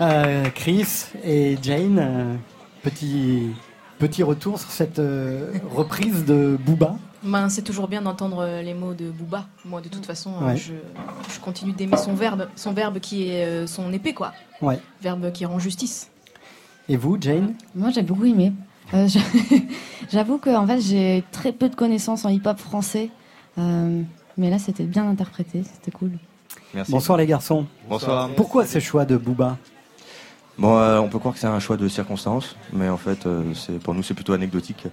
Euh, Chris et Jane, euh, petit, petit retour sur cette euh, reprise de Booba. Ben, c'est toujours bien d'entendre euh, les mots de Booba. Moi, de toute façon, Ouais. je, je continue d'aimer son verbe, son verbe qui est son épée, quoi. Ouais. Verbe qui rend justice. Et vous, Jane? Moi, j'ai beaucoup aimé. Euh, je- J'avoue que en fait, j'ai très peu de connaissances en hip-hop français, Euh, mais là, c'était bien interprété, c'était cool. Merci. Bonsoir les garçons. Bonsoir. Pourquoi ce choix de Booba? Bon, euh, on peut croire que c'est un choix de circonstance, mais en fait, euh, c'est pour nous, c'est plutôt anecdotique.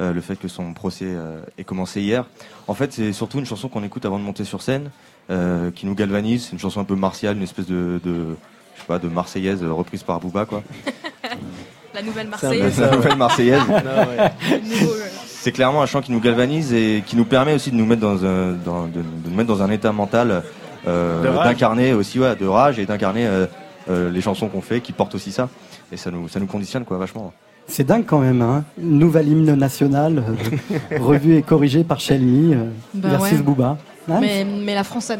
euh, le fait que son procès euh, ait commencé hier. En fait, c'est surtout une chanson qu'on écoute avant de monter sur scène, euh, qui nous galvanise. C'est une chanson un peu martiale, une espèce de, de je sais pas, de marseillaise reprise par Booba, quoi. La nouvelle C'est un peu Marseillaise. ça, la nouvelle marseillaise. Nouveau, C'est clairement un chant qui nous galvanise et qui nous permet aussi de nous mettre dans un, dans- de, de nous mettre dans un état mental euh, d'incarner aussi ouais, de rage et d'incarner euh, euh, les chansons qu'on fait qui portent aussi ça. Et ça nous, ça nous conditionne quoi vachement. C'est dingue quand même, hein Nouvel hymne national, euh, revu et corrigé par Shelmy euh, Ben versus ouais. Booba. Mais, mais la France,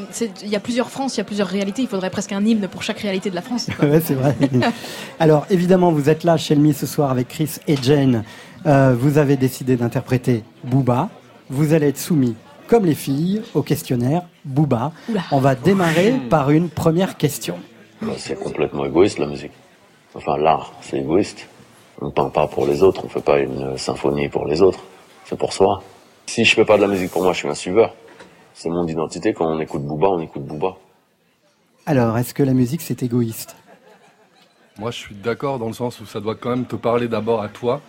il y a plusieurs France, il y a plusieurs réalités. Il faudrait presque un hymne pour chaque réalité de la France. Ouais, c'est vrai. Alors, évidemment, vous êtes là, Shelmy, ce soir avec Chris et Jane. Euh, vous avez décidé d'interpréter Booba. Vous allez être soumis, comme les filles, au questionnaire Booba. Oula. On va démarrer par une première question. Bah, c'est complètement égoïste la musique. Enfin, l'art, c'est égoïste. On ne peint pas pour les autres, on fait pas une symphonie pour les autres. C'est pour soi. Si je fais pas de la musique pour moi, je suis un suiveur. C'est mon identité. Quand on écoute Booba, on écoute Booba. Alors, est-ce que la musique, c'est égoïste? Moi, je suis d'accord dans le sens où ça doit quand même te parler d'abord à toi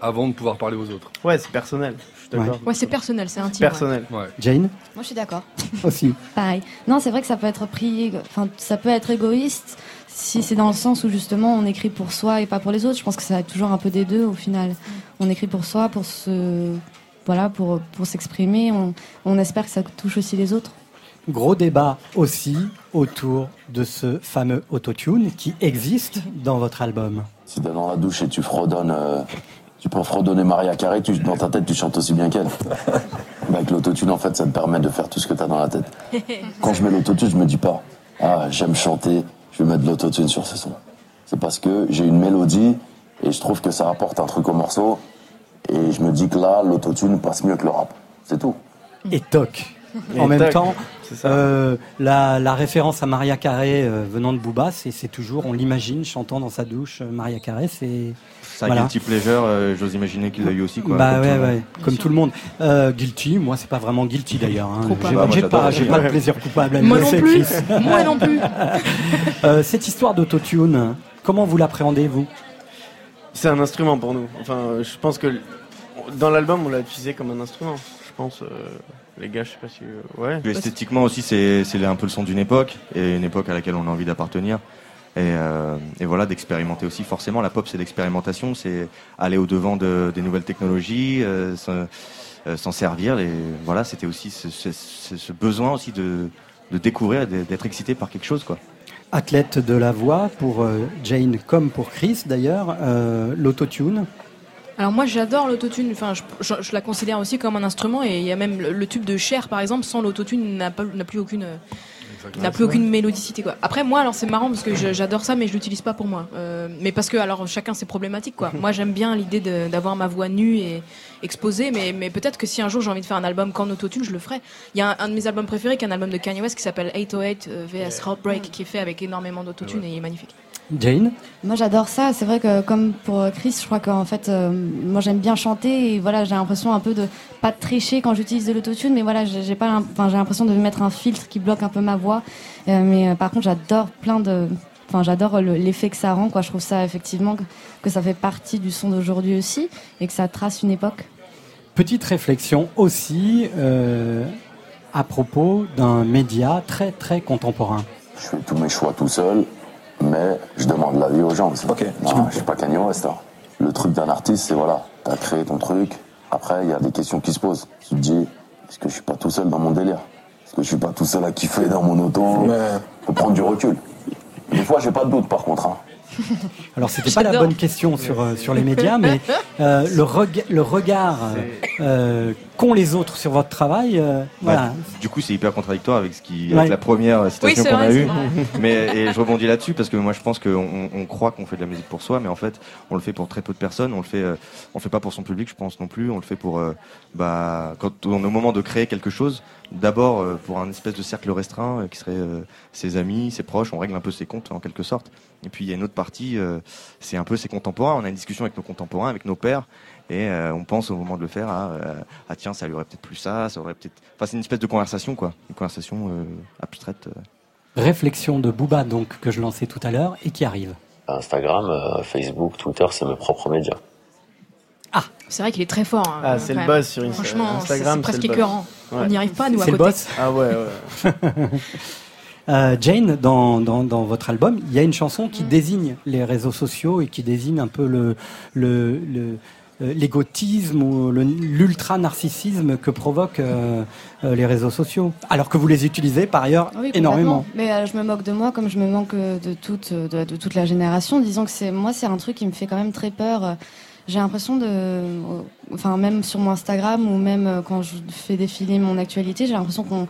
avant de pouvoir parler aux autres. Ouais, c'est personnel. Je suis d'accord. Ouais, c'est personnel, c'est intime. Personnel. Jane? Moi, je suis d'accord. Aussi. Pareil. Non, c'est vrai que ça peut être pris, enfin, ça peut être égoïste si c'est dans le sens où justement on écrit pour soi et pas pour les autres. Je pense que ça va être toujours un peu des deux au final. On écrit pour soi, pour se, voilà, pour pour s'exprimer. On, on espère que ça touche aussi les autres. Gros débat aussi autour de ce fameux autotune qui existe dans votre album. Si t'es dans la douche et tu fredonnes, euh, tu peux fredonner Maria Carré, tu, dans ta tête tu chantes aussi bien qu'elle. Mais avec l'autotune, en fait, ça te permet de faire tout ce que t'as dans la tête. Quand je mets l'autotune, je me dis pas, ah, j'aime chanter, je vais mettre de l'autotune sur ce son. C'est parce que j'ai une mélodie et je trouve que ça apporte un truc au morceau et je me dis que là, l'autotune passe mieux que le rap. C'est tout. Et toc. Et En même toc, temps, euh, la, la référence à Maria Carré euh, venant de Booba, c'est toujours, on l'imagine chantant dans sa douche euh, Maria Carré, c'est Ça, guilty pleasure, euh, j'ose imaginer qu'il l'a eu aussi. Quoi, bah comme tout ouais, ouais, comme tout le monde. Euh, guilty, moi c'est pas vraiment guilty d'ailleurs. hein. J'ai Bah, pas, pas de plaisir coupable à Moi me non plus. Moi non plus. Euh, cette histoire d'autotune, comment vous l'appréhendez vous? C'est un instrument pour nous. Enfin, je pense que dans l'album, on l'a utilisé comme un instrument. Je pense, euh, les gars, je sais pas si. euh, ouais. Esthétiquement aussi, c'est un peu le son d'une époque, et une époque à laquelle on a envie d'appartenir. Et, euh, voilà, d'expérimenter aussi. Forcément, la pop, c'est l'expérimentation, c'est aller au-devant de, des nouvelles technologies, s'en servir. Et voilà, c'était aussi ce, ce- besoin aussi de, de découvrir, d'être excité par quelque chose. quoi. Athlète de la voix pour euh, Jane comme pour Chris d'ailleurs, euh, l'autotune. Alors moi j'adore l'autotune, enfin je, je, je la considère aussi comme un instrument et il y a même le, le tube de Cher par exemple sans l'autotune n'a pas n'a plus aucune n'a plus aucune mélodicité quoi. Après moi alors c'est marrant parce que j'adore ça mais je l'utilise pas pour moi. Euh, mais parce que alors chacun ses problématiques quoi. moi j'aime bien l'idée d'avoir ma voix nue et exposée mais mais peut-être que si un jour j'ai envie de faire un album qu'en autotune je le ferai. Il y a un, un de mes albums préférés qui est un album de Kanye West qui s'appelle 808 euh, VS Heartbreak qui est fait avec énormément d'autotune et il est magnifique. Jane Moi j'adore ça, c'est vrai que comme pour Chris, je crois qu'en fait, euh, moi j'aime bien chanter et voilà, j'ai l'impression un peu de pas de tricher quand j'utilise de l'autotune, mais voilà, j'ai pas, enfin j'ai l'impression de mettre un filtre qui bloque un peu ma voix. Euh, mais euh, par contre, j'adore plein de, enfin j'adore le- l'effet que ça rend, quoi. Je trouve ça effectivement que, que ça fait partie du son d'aujourd'hui aussi et que ça trace une époque. Petite réflexion aussi euh, à propos d'un média très très contemporain. Je fais tous mes choix tout seul, mais je demande l'avis aux gens aussi. Non, je suis pas Kanye West. hein. Le truc d'un artiste, c'est voilà, t'as créé ton truc. Après, il y a des questions qui se posent. Tu te dis, est-ce que je suis pas tout seul dans mon délire? Est-ce que je suis pas tout seul à kiffer dans mon auto? Faut prendre du recul. Des fois, j'ai pas de doute par contre. hein. Alors c'était pas la bonne question sur euh, sur les médias, mais euh, le, reg- le regard euh, qu'ont les autres sur votre travail, euh, voilà. Ouais, du coup, c'est hyper contradictoire avec ce qui, Ouais. la première citation qu'on a eue. Mais et je rebondis là-dessus parce que moi, je pense qu'on on, on croit qu'on fait de la musique pour soi, mais en fait, on le fait pour très peu de personnes. On le fait, euh, on le fait pas pour son public, je pense non plus. On le fait pour, euh, bah, quand on est au moment de créer quelque chose, d'abord euh, pour un espèce de cercle restreint euh, qui serait euh, ses amis, ses proches. On règle un peu ses comptes en quelque sorte. Et puis il y a une autre partie, euh, c'est un peu ses contemporains. On a une discussion avec nos contemporains, avec nos pères. Et euh, on pense au moment de le faire à euh, ah tiens ça lui aurait peut-être plus ça ça aurait peut-être enfin c'est une espèce de conversation quoi une conversation euh, abstraite euh. Réflexion de Booba donc que je lançais tout à l'heure et qui arrive. Instagram, euh, Facebook, Twitter, c'est mes propres médias. C'est vrai qu'il est très fort. hein, Ah, c'est le boss sur Insta- Franchement, c'est- Instagram, c'est presque c'est écœurant. Ouais. On n'y arrive pas nous à C'est côté. le boss? Ah ouais, ouais. Euh, Jane, dans, dans, dans votre album, il y a une chanson qui désigne les réseaux sociaux et qui désigne un peu le le- le- euh, l'égotisme ou l'ultra-narcissisme que provoquent euh, les réseaux sociaux. Alors que vous les utilisez par ailleurs Oui, énormément. Mais euh, je me moque de moi comme je me moque euh, de toute, de, de toute la génération. Disons que c'est moi, c'est un truc qui me fait quand même très peur. J'ai l'impression de, enfin même sur mon Instagram ou même quand je fais défiler mon actualité, j'ai l'impression qu'on,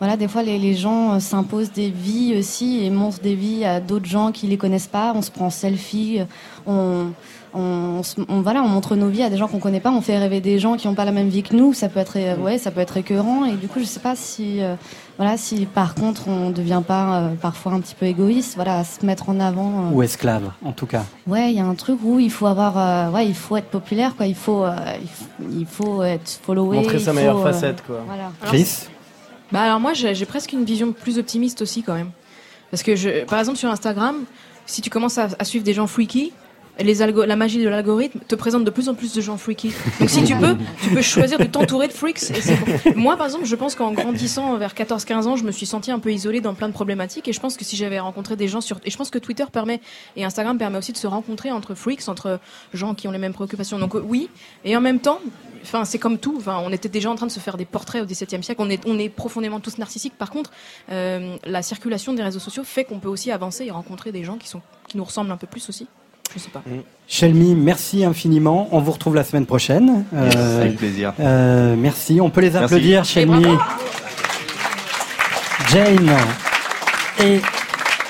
voilà, des fois les, les gens euh, s'imposent des vies aussi et montrent des vies à d'autres gens qui les connaissent pas. On se prend en selfie, euh, on on, voilà, on montre nos vies à des gens qu'on connaît pas, on fait rêver des gens qui n'ont pas la même vie que nous. Ça peut être, euh, ouais, ça peut être écœurant. Et du coup, je sais pas si, euh, voilà, si par contre on devient pas euh, parfois un petit peu égoïste, voilà, à se mettre en avant. euh. Ou esclave, en tout cas. Ouais, il y a un truc où il faut avoir, euh, ouais, il faut être populaire, quoi. Il faut, euh, il faut, il faut être followé. Montrer sa faut, meilleure euh, facette, quoi. Voilà. Chris? Bah alors moi j'ai presque une vision plus optimiste aussi quand même. Parce que par exemple sur Instagram, si tu commences à, suivre des gens freaky, les algo- la magie de l'algorithme te présente de plus en plus de gens freaky. Donc si tu peux, tu peux choisir de t'entourer de freaks. Moi, par exemple, je pense qu'en grandissant vers 14-15 ans, je me suis sentie un peu isolée dans plein de problématiques. Et je pense que si j'avais rencontré des gens sur... Et je pense que Twitter permet, et Instagram permet aussi de se rencontrer entre freaks, entre gens qui ont les mêmes préoccupations. Donc oui, et en même temps... Enfin, c'est comme tout. Enfin, on était déjà en train de se faire des portraits au XVIIe siècle. On est, on est profondément tous narcissiques. Par contre, euh, la circulation des réseaux sociaux fait qu'on peut aussi avancer et rencontrer des gens qui sont, qui nous ressemblent un peu plus aussi. Je sais pas. Shelmy, merci infiniment. On vous retrouve la semaine prochaine. Yes, avec plaisir. euh, merci. On peut les Merci. applaudir, Shelmy. Jane et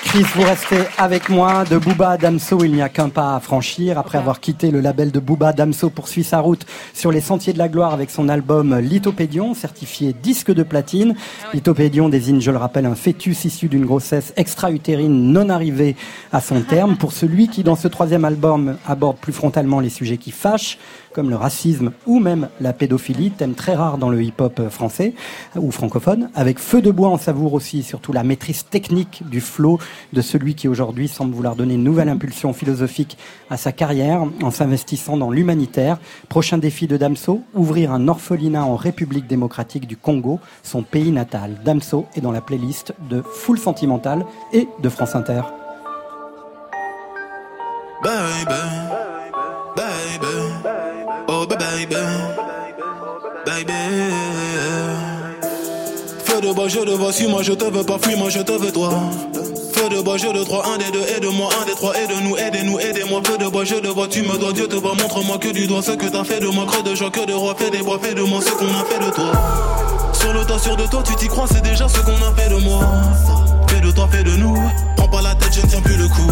Chris, vous restez avec moi. De Booba à Damso, il n'y a qu'un pas à franchir. Après avoir quitté le label de Booba, Damso poursuit sa route sur les sentiers de la gloire avec son album Lithopédion, certifié disque de platine. Lithopédion désigne, je le rappelle, un fœtus issu d'une grossesse extra-utérine non arrivée à son terme. Pour celui qui, dans ce troisième album, aborde plus frontalement les sujets qui fâchent, comme le racisme ou même la pédophilie, thème très rare dans le hip-hop français ou francophone, avec feu de bois en savoure aussi, surtout la maîtrise technique du flow de celui qui aujourd'hui semble vouloir donner une nouvelle impulsion philosophique à sa carrière en s'investissant dans l'humanitaire. Prochain défi de Damso, ouvrir un orphelinat en République démocratique du Congo, son pays natal. Damso est dans la playlist de Full Sentimental et de France Inter. baby, oh baby, baby. Feu de bois, je te vois, suis-moi, je te veux pas, fuis-moi, je te veux toi. Feu de bois, je de trois, un des deux, aide-moi, un des trois, aide-nous, aidez-nous, aidez-moi. Feu de bois, je te vois, tu me dois, Dieu te voit, montre-moi que du doigt ce que t'as fait de moi, creux de joie, que de roi, fais des bois, fais de moi ce qu'on a fait de toi. Sur le tas, sûr de toi, tu t'y crois, c'est déjà ce qu'on a fait de moi. Fais de toi, fais de nous. Prends pas la tête, je ne tiens plus le coup.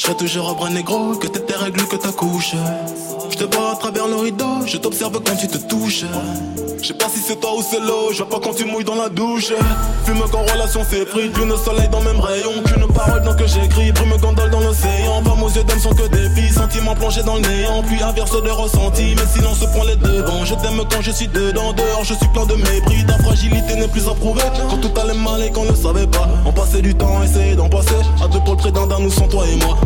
Je serai toujours un bras négro, que t'es tes que ta couche. Je te vois à travers le rideau, je t'observe quand tu te touches. Je sais pas si c'est toi ou c'est l'eau, je vois pas quand tu mouilles dans la douche. Fume qu'en relation c'est pris, lune au soleil dans le même rayon. Qu'une parole dans que j'écris, brume gondole dans l'océan. Femmes aux yeux d'homme sont que des filles, sentiments plongés dans le néant. Puis inverse de ressenti, mais silence se prend les devants. Je t'aime quand je suis dedans, dehors je suis plein de mépris. Ta fragilité n'est plus à prouver. Quand tout allait mal et qu'on ne savait pas, on passait du temps à essayer d'en passer. À deux le près d'un d'un, nous sans toi et moi.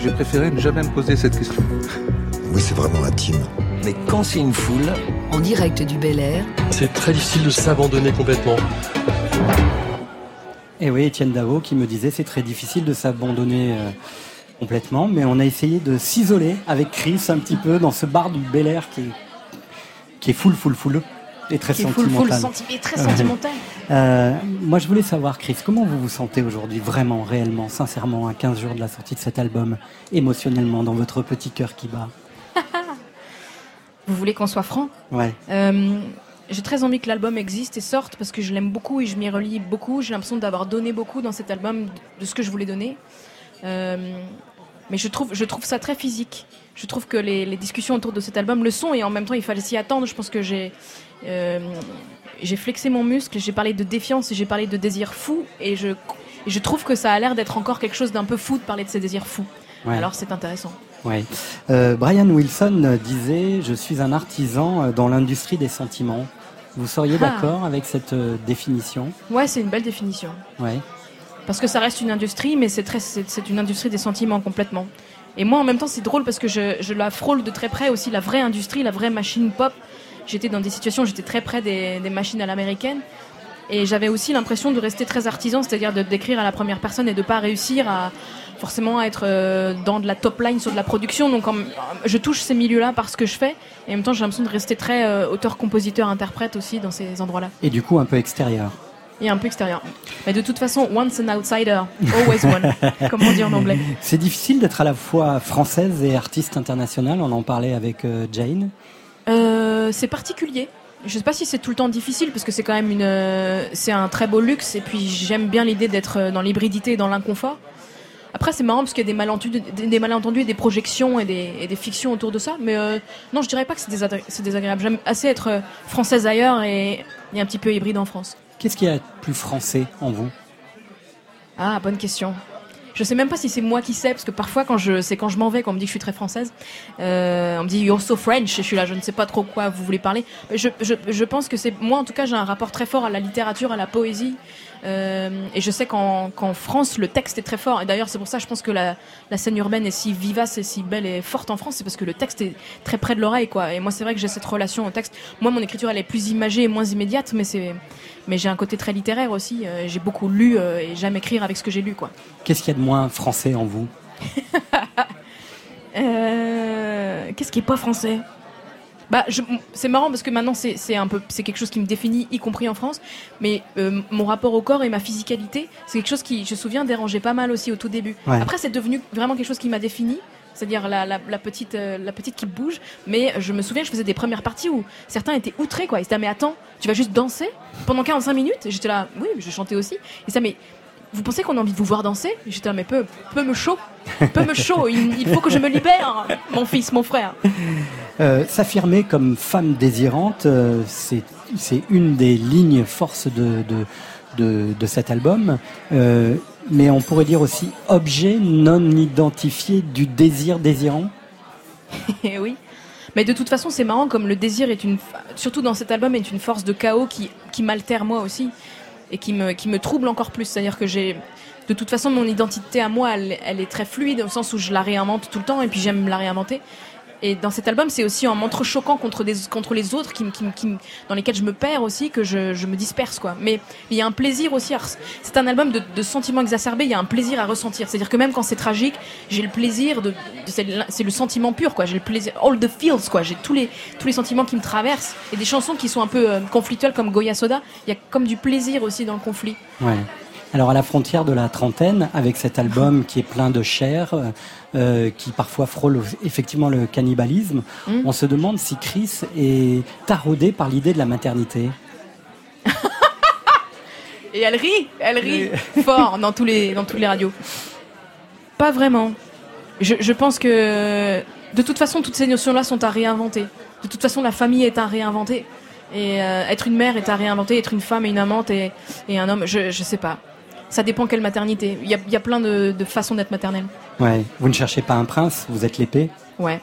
J'ai préféré ne jamais me poser cette question. Oui, c'est vraiment intime. Mais quand c'est une foule, en direct du Bel Air, C'est très difficile de s'abandonner complètement. Et oui, Étienne Dao qui me disait c'est très difficile de s'abandonner euh, complètement, mais on a essayé de s'isoler avec Chris un petit peu dans ce bar du Bel Air qui est, qui est full, full, full et très sentimental. senti- très sentimental. Euh, moi, je voulais savoir, Chris, comment vous vous sentez aujourd'hui, vraiment, réellement, sincèrement, à 15 jours de la sortie de cet album, émotionnellement, dans votre petit cœur qui bat Vous voulez qu'on soit franc Ouais. Euh, j'ai très envie que l'album existe et sorte parce que je l'aime beaucoup et je m'y relie beaucoup. J'ai l'impression d'avoir donné beaucoup dans cet album de ce que je voulais donner. Euh, mais je trouve, je trouve ça très physique. Je trouve que les, les discussions autour de cet album le sont et en même temps il fallait s'y attendre. Je pense que j'ai euh, j'ai flexé mon muscle, j'ai parlé de défiance et j'ai parlé de désir fou et je, et je trouve que ça a l'air d'être encore quelque chose d'un peu fou de parler de ces désirs fous. Ouais. Alors c'est intéressant. Ouais. Euh, Brian Wilson disait Je suis un artisan dans l'industrie des sentiments. Vous seriez Ah. d'accord avec cette euh, définition? Ouais, c'est une belle définition. Ouais. Parce que ça reste une industrie, mais c'est très, c'est, une industrie des sentiments complètement. Et moi, en même temps, c'est drôle parce que je, je la frôle de très près aussi, la vraie industrie, la vraie machine pop. J'étais dans des situations, j'étais très près des, des machines à l'américaine. Et j'avais aussi l'impression de rester très artisan, c'est-à-dire de décrire à la première personne et de pas réussir à forcément être euh, dans de la top line sur de la production. Donc je touche ces milieux-là par ce que je fais. Et en même temps, j'ai l'impression de rester très euh, auteur, compositeur, interprète aussi dans ces endroits-là. Et du coup, un peu extérieur. Et un peu extérieur. Mais de toute façon, once an outsider, always one, comme on dit en anglais. C'est difficile d'être à la fois française et artiste internationale. On en parlait avec euh, Jane. Euh, c'est particulier. Je sais pas si c'est tout le temps difficile parce que c'est quand même une, euh, c'est un très beau luxe et puis j'aime bien l'idée d'être dans l'hybridité et dans l'inconfort. Après c'est marrant parce qu'il y a des malentendus, des, malentendus et des projections et des, et des fictions autour de ça. Mais euh, non, je dirais pas que c'est désagré- c'est désagréable. J'aime assez être française ailleurs et, et un petit peu hybride en France. Qu'est-ce qu'il y a de plus français en vous? Ah, bonne question. Je sais même pas si c'est moi qui sais, parce que parfois, quand je, c'est quand je m'en vais, qu'on me dit que je suis très française, euh, on me dit You're so French, et je suis là, je ne sais pas trop quoi vous voulez parler. Je, je, je pense que c'est, moi en tout cas, j'ai un rapport très fort à la littérature, à la poésie, euh, et je sais qu'en, France, le texte est très fort. Et d'ailleurs, c'est pour ça, je pense que la, la scène urbaine est si vivace et si belle et forte en France, c'est parce que le texte est très près de l'oreille, quoi. Et moi, c'est vrai que j'ai cette relation au texte. Moi, mon écriture, elle est plus imagée et moins immédiate, mais c'est, mais j'ai un côté très littéraire aussi. Euh, j'ai beaucoup lu euh, et j'aime écrire avec ce que j'ai lu, quoi. Qu'est-ce qu'il y a de moins français en vous? Euh, Qu'est-ce qui est pas français? Bah, je- c'est marrant parce que maintenant c'est c'est un peu c'est quelque chose qui me définit, y compris en France. Mais euh, mon rapport au corps et ma physicalité, c'est quelque chose qui, je me souviens, dérangeait pas mal aussi au tout début. Ouais. Après, c'est devenu vraiment quelque chose qui m'a défini. C'est-à-dire la, la, la petite euh, la petite qui bouge, mais je me souviens, je faisais des premières parties où certains étaient outrés quoi. Ils se disaient mais attends, tu vas juste danser pendant 45 minutes? Et J'étais là, oui, je chantais aussi. Ils disaient mais vous pensez qu'on a envie de vous voir danser? J'étais là mais peu peu me chaud, peu me chaud. Il, il faut que je me libère, mon fils, mon frère. Euh, S'affirmer comme femme désirante, euh, c'est une des lignes forces de, de, de, de cet album. Euh, mais on pourrait dire aussi objet non identifié du désir désirant. Eh oui. Mais de toute façon, c'est marrant comme le désir est une, surtout dans cet album, est une force de chaos qui, qui m'altère moi aussi et qui me, qui me trouble encore plus. C'est-à-dire que j'ai, de toute façon, mon identité à moi, elle, elle est très fluide au sens où je la réinvente tout le temps et puis j'aime la réinventer. Et dans cet album, c'est aussi en m'entrechoquant contre, contre les autres qui, qui, qui, dans lesquels je me perds aussi que je, je me disperse. quoi. Mais il y a un plaisir aussi. C'est un album de, de sentiments exacerbés, il y a un plaisir à ressentir. C'est-à-dire que même quand c'est tragique, j'ai le plaisir de. de- c'est le sentiment pur, quoi. J'ai le plaisir. All the feels, quoi. J'ai tous les, tous les sentiments qui me traversent. Et des chansons qui sont un peu euh, conflictuelles comme Goya Soda, il y a comme du plaisir aussi dans le conflit. Ouais. Alors à la frontière de la trentaine, avec cet album qui est plein de chair, euh, qui parfois frôle effectivement le cannibalisme, Mm. on se demande si Chris est taraudé par l'idée de la maternité. Et elle rit, elle rit fort dans tous les dans toutes les radios. Pas vraiment. Je, je pense que de toute façon toutes ces notions-là sont à réinventer. De toute façon la famille est à réinventer. Et euh, être une mère est à réinventer, être une femme et une amante et, et un homme, je, je sais pas. Ça dépend quelle maternité. Il y a, il y a plein de, de façons d'être maternelle. Ouais. Vous ne cherchez pas un prince, vous êtes l'épée. Ouais.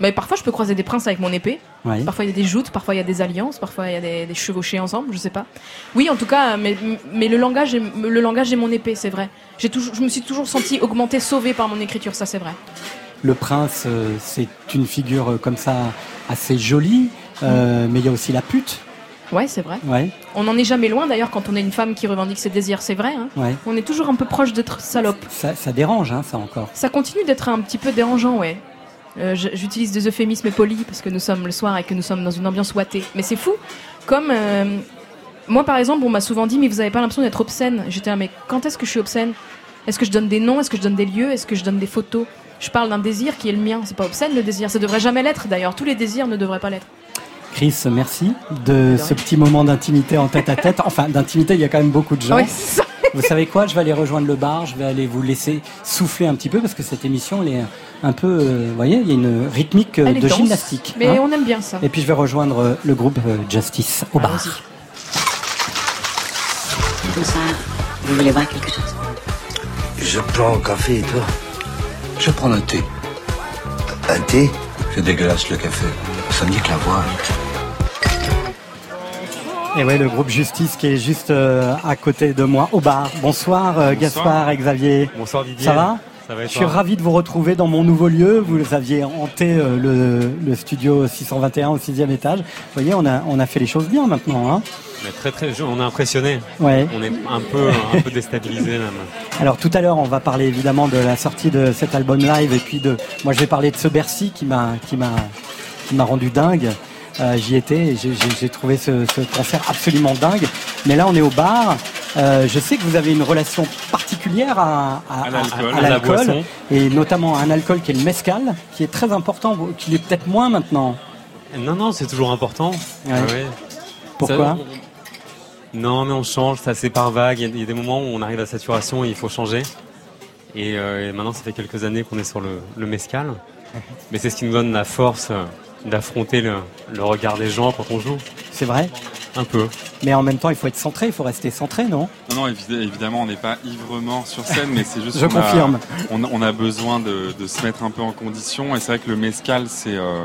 Mais parfois je peux croiser des princes avec mon épée. Ouais. Parfois il y a des joutes, parfois il y a des alliances, parfois il y a des, des chevauchés ensemble, je sais pas. Oui, en tout cas, mais, mais le langage, est, le langage est mon épée, c'est vrai. J'ai toujours, je me suis toujours senti augmentée, sauvée par mon écriture, ça c'est vrai. Le prince, euh, c'est une figure euh, comme ça assez jolie, euh, mais il y a aussi la pute. Ouais, c'est vrai. Ouais. On n'en est jamais loin d'ailleurs quand on est une femme qui revendique ses désirs, c'est vrai. hein. Ouais. On est toujours un peu proche d'être salope. Ça, ça dérange, hein, ça encore. Ça continue d'être un petit peu dérangeant, ouais. Euh, J'utilise des euphémismes polis parce que nous sommes le soir et que nous sommes dans une ambiance ouatée. Mais c'est fou. Comme euh, moi, par exemple, on m'a souvent dit, mais vous avez pas l'impression d'être obscène? J'étais là, mais quand est-ce que je suis obscène? Est-ce que je donne des noms? Est-ce que je donne des lieux? Est-ce que je donne des photos? Je parle d'un désir qui est le mien. C'est pas obscène le désir. Ça devrait jamais l'être d'ailleurs. Tous les désirs ne devraient pas l'être. Chris, merci de ce petit moment d'intimité en tête à tête. Enfin, d'intimité, il y a quand même beaucoup de gens. Ça. Vous savez quoi Je vais aller rejoindre le bar. Je vais aller vous laisser souffler un petit peu parce que cette émission, elle est un peu, euh, vous voyez, il y a une rythmique euh, de dense, gymnastique. Mais hein. on aime bien ça. Et puis je vais rejoindre euh, le groupe Justice au bar. Bonsoir. Vous voulez voir quelque chose? Je prends un café et toi? Je prends un thé. Un thé? C'est dégueulasse le café. Ça me dit que la voix. Et ouais, le groupe Justice qui est juste euh, à côté de moi au bar. Bonsoir, euh, Gaspard et Xavier. Bonsoir Didier. Ça va Ça va Je suis ravi de vous retrouver dans mon nouveau lieu. Vous aviez hanté euh, le, le studio 621 au sixième étage. Vous voyez, on a, on a fait les choses bien maintenant. Hein On est très très, on est impressionné. Ouais. On est un peu, un peu déstabilisé même. Alors tout à l'heure, on va parler évidemment de la sortie de cet album live et puis de. Moi, je vais parler de ce Bercy qui m'a qui m'a qui m'a rendu dingue. Euh, J'y étais et j'ai- trouvé ce, ce concert absolument dingue. Mais là, on est au bar. Euh, je sais que vous avez une relation particulière à, à, À l'alcool. à et notamment à un alcool qui est le mezcal, qui est très important, qui est peut-être moins maintenant. Non non, c'est toujours important. Ouais. Ah ouais. Pourquoi Ça, on- Non mais on change, ça c'est par vague. Il y, a- il y a des moments où on arrive à saturation et il faut changer. Et, euh, et maintenant, ça fait quelques années qu'on est sur le, le mescal. Mais c'est ce qui nous donne la force d'affronter le, le regard des gens quand on joue. C'est vrai Un peu. Mais en même temps, il faut être centré, il faut rester centré, non? Non, non, évi- évidemment, on n'est pas ivre-mort sur scène, mais c'est juste Je qu'on a- confirme. on, a, on a besoin de, de se mettre un peu en condition. Et c'est vrai que le mescal, c'est euh,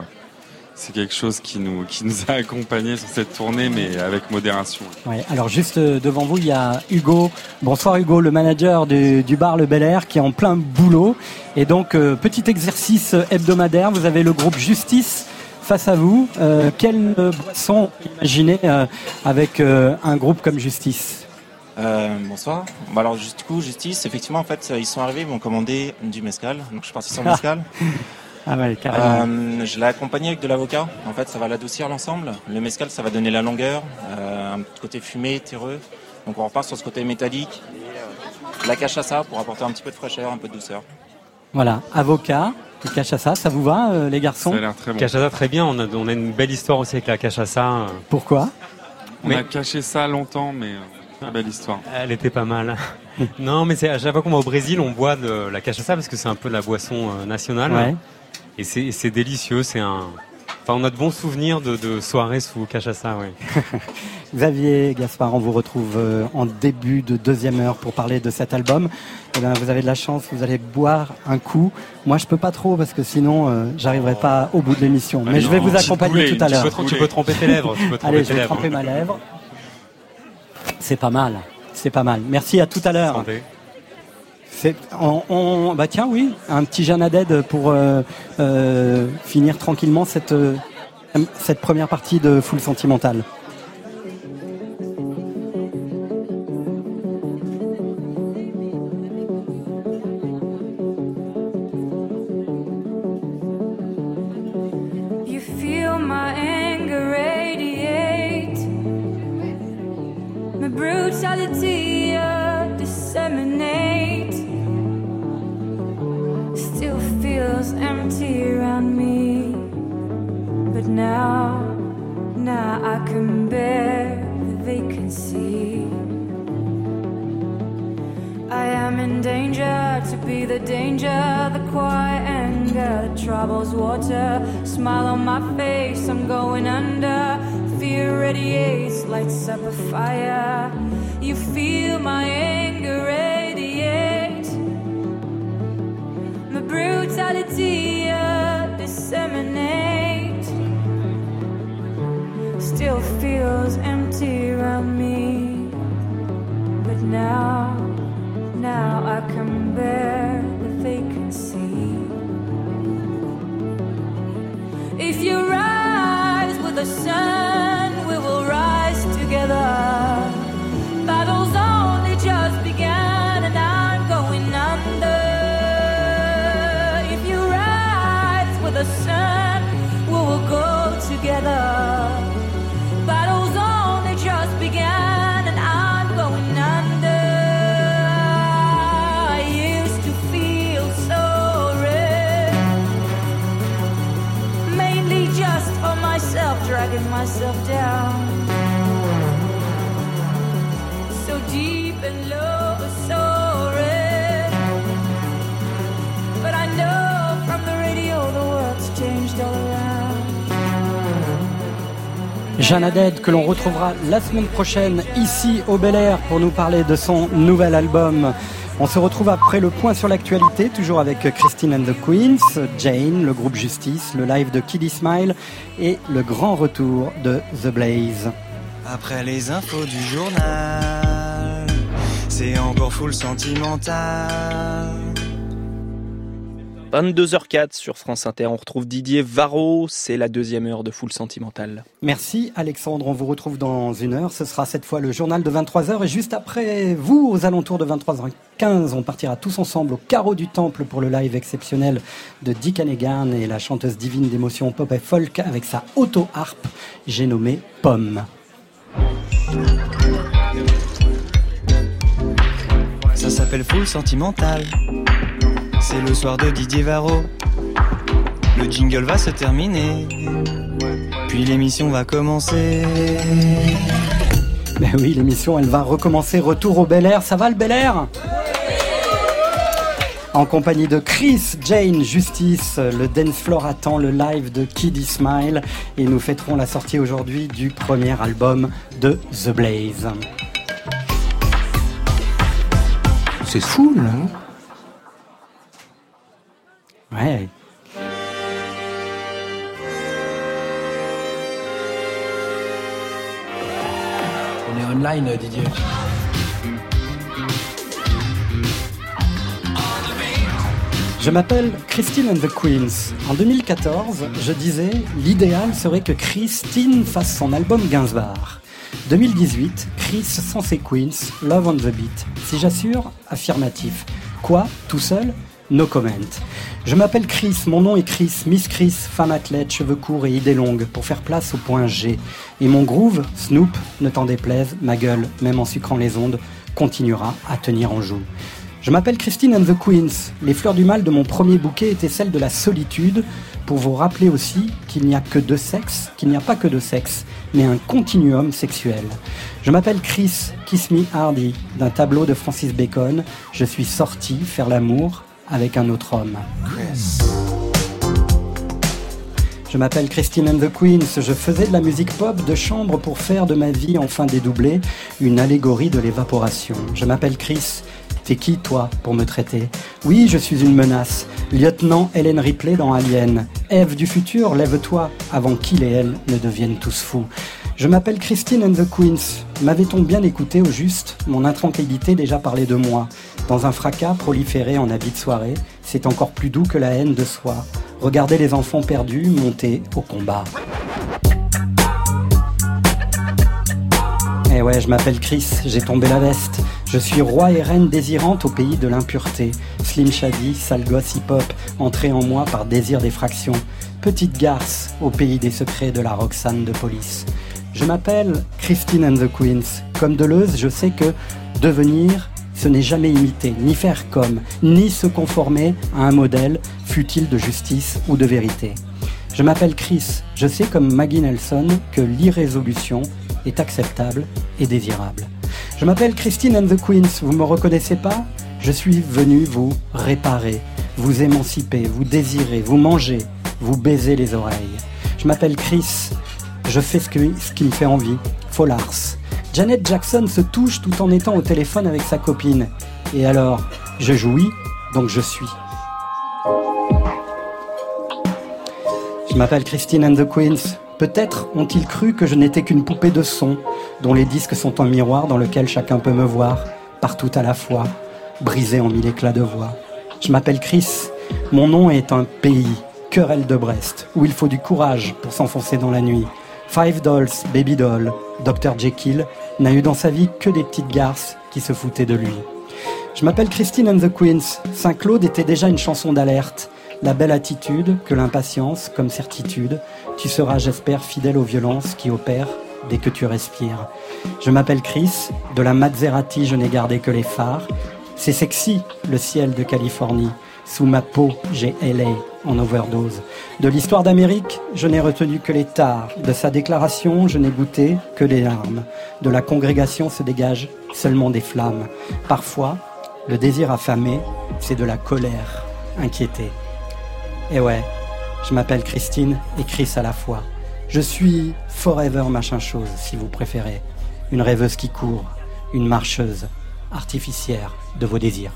c'est quelque chose qui nous, qui nous a accompagnés sur cette tournée, mais avec modération. Ouais, alors juste euh, devant vous, il y a Hugo. Bonsoir Hugo, le manager du, du bar Le Bel Air qui est en plein boulot. Et donc, euh, petit exercice hebdomadaire, vous avez le groupe Justice face à vous. Euh, quelle boisson imaginez euh, avec euh, un groupe comme Justice Euh, bonsoir. Bah alors, du coup, Justice, effectivement, en fait, ils sont arrivés, ils m'ont commandé du mescal. Donc, je suis parti sur le mescal. Ah ouais, carrément. Je l'ai accompagné avec de l'avocat. En fait, ça va l'adoucir l'ensemble. Le mescal, ça va donner la longueur, un petit côté fumé, terreux. Donc, on repart sur ce côté métallique. La cachaça pour apporter un petit peu de fraîcheur, un peu de douceur. Voilà, avocat, à ça. Ça vous va, euh, les garçons Cachaça très bien. On a, on a une belle histoire aussi avec la cachaça. euh. Pourquoi On Mais- a caché ça longtemps, mais euh, très belle histoire. Elle était pas mal. non, mais c'est à chaque fois qu'on va au Brésil, on boit de la cachaça parce que c'est un peu la boisson euh, nationale. Ouais. Et c'est délicieux. C'est un. Enfin, on a de bons souvenirs de, de soirées sous cachaça, oui. Xavier Gaspard, on vous retrouve euh, en début de deuxième heure pour parler de cet album. Eh ben, vous avez de la chance, vous allez boire un coup. Moi, je peux pas trop parce que sinon, euh, j'arriverai pas au bout de l'émission. Mais je vais vous accompagner tout à l'heure. tu peux tremper tes lèvres, tu peux tremper Allez, je vais lèvres. tremper ma lèvre. C'est pas mal. C'est pas mal. Merci à tout à l'heure. Bah tiens, oui, un petit Jeanne pour euh, euh, finir tranquillement cette, euh, cette première partie de Full Sentimental. Jeanne que l'on retrouvera la semaine prochaine ici au Bel Air pour nous parler de son nouvel album. On se retrouve après le point sur l'actualité, toujours avec Christine and the Queens, Jane, le groupe Justice, le live de Kiddy Smile et le grand retour de The Blaze. Après les infos du journal, c'est encore full sentimental. 22h04 sur France Inter, on retrouve Didier Varro, c'est la deuxième heure de Full Sentimental. Merci Alexandre, on vous retrouve dans une heure. Ce sera cette fois le journal de 23h et juste après vous, aux alentours de 23h15, on partira tous ensemble au carreau du temple pour le live exceptionnel de Dick Hannigan et la chanteuse divine d'émotion pop et folk avec sa auto-harpe, j'ai nommé Pomme. Ça s'appelle Full Sentimental. C'est le soir de Didier Varro. Le jingle va se terminer. Puis l'émission va commencer. Ben oui, l'émission, elle va recommencer. Retour au Bel Air. Ça va le Bel Air? En compagnie de Chris, Jane, Justice, le dance floor attend le live de Kiddy Smile et nous fêterons la sortie aujourd'hui du premier album de The Blaze. C'est fou, là. Ouais. On est online, Didier. Je m'appelle Christine and the Queens. En 2014, je disais l'idéal serait que Christine fasse son album Gainsbourg. 2018, Chris sans ses Queens, Love on the Beat. Si j'assure, affirmatif. Quoi Tout seul? No comment. Je m'appelle Chris, mon nom est Chris, Miss Chris, femme athlète, cheveux courts et idées longues, pour faire place au point G. Et mon groove, Snoop, ne t'en déplaise, ma gueule, même en sucrant les ondes, continuera à tenir en joue. Je m'appelle Christine and the Queens. Les fleurs du mal de mon premier bouquet étaient celles de la solitude, pour vous rappeler aussi qu'il n'y a que deux sexes, qu'il n'y a pas que deux sexes, mais un continuum sexuel. Je m'appelle Chris, Kiss Me Hardy, d'un tableau de Francis Bacon. Je suis sorti faire l'amour avec un autre homme. Je m'appelle Christine and the Queens. Je faisais de la musique pop de chambre pour faire de ma vie enfin dédoublée une allégorie de l'évaporation. Je m'appelle Chris. T'es qui, toi, pour me traiter? Oui, je suis une menace. Lieutenant Helen Ripley dans Alien. Ève du futur, lève-toi avant qu'il et elle ne deviennent tous fous. Je m'appelle Christine and the Queens. M'avait-on bien écouté au juste? Mon intranquillité déjà parlait de moi. Dans un fracas proliféré en habit de soirée, c'est encore plus doux que la haine de soi. Regardez les enfants perdus monter au combat. Eh ouais, je m'appelle Chris, j'ai tombé la veste. Je suis roi et reine désirante au pays de l'impureté. Slim Shady, sale gosse hip-hop, entré en moi par désir d'effraction. Petite garce au pays des secrets de la Roxane de police. Je m'appelle Christine and the Queens. Comme Deleuze, je sais que devenir, ce n'est jamais imiter, ni faire comme, ni se conformer à un modèle, fut-il de justice ou de vérité. Je m'appelle Chris. Je sais comme Maggie Nelson que l'irrésolution est acceptable et désirable. Je m'appelle Christine and the Queens. Vous me reconnaissez pas? Je suis venu vous réparer, vous émanciper, vous désirer, vous manger, vous baiser les oreilles. Je m'appelle Chris. Je fais ce qui me fait envie. Folars. Janet Jackson se touche tout en étant au téléphone avec sa copine. Et alors, je jouis, donc je suis. Je m'appelle Christine and the Queens. Peut-être ont-ils cru que je n'étais qu'une poupée de son, dont les disques sont un miroir dans lequel chacun peut me voir, partout à la fois, brisé en mille éclats de voix. Je m'appelle Chris. Mon nom est un pays, querelle de Brest, où il faut du courage pour s'enfoncer dans la nuit. Five Dolls, Baby Doll, Dr. Jekyll n'a eu dans sa vie que des petites garces qui se foutaient de lui. Je m'appelle Christine and the Queens. Saint-Claude était déjà une chanson d'alerte. La belle attitude que l'impatience comme certitude. Tu seras, j'espère, fidèle aux violences qui opèrent dès que tu respires. Je m'appelle Chris. De la Maserati, je n'ai gardé que les phares. C'est sexy, le ciel de Californie. Sous ma peau, j'ai LA en overdose. De l'histoire d'Amérique, je n'ai retenu que les tares. De sa déclaration, je n'ai goûté que les larmes. De la congrégation se dégagent seulement des flammes. Parfois, le désir affamé, c'est de la colère inquiétée. Et ouais, je m'appelle Christine et Chris à la fois. Je suis forever machin chose, si vous préférez. Une rêveuse qui court, une marcheuse artificière de vos désirs.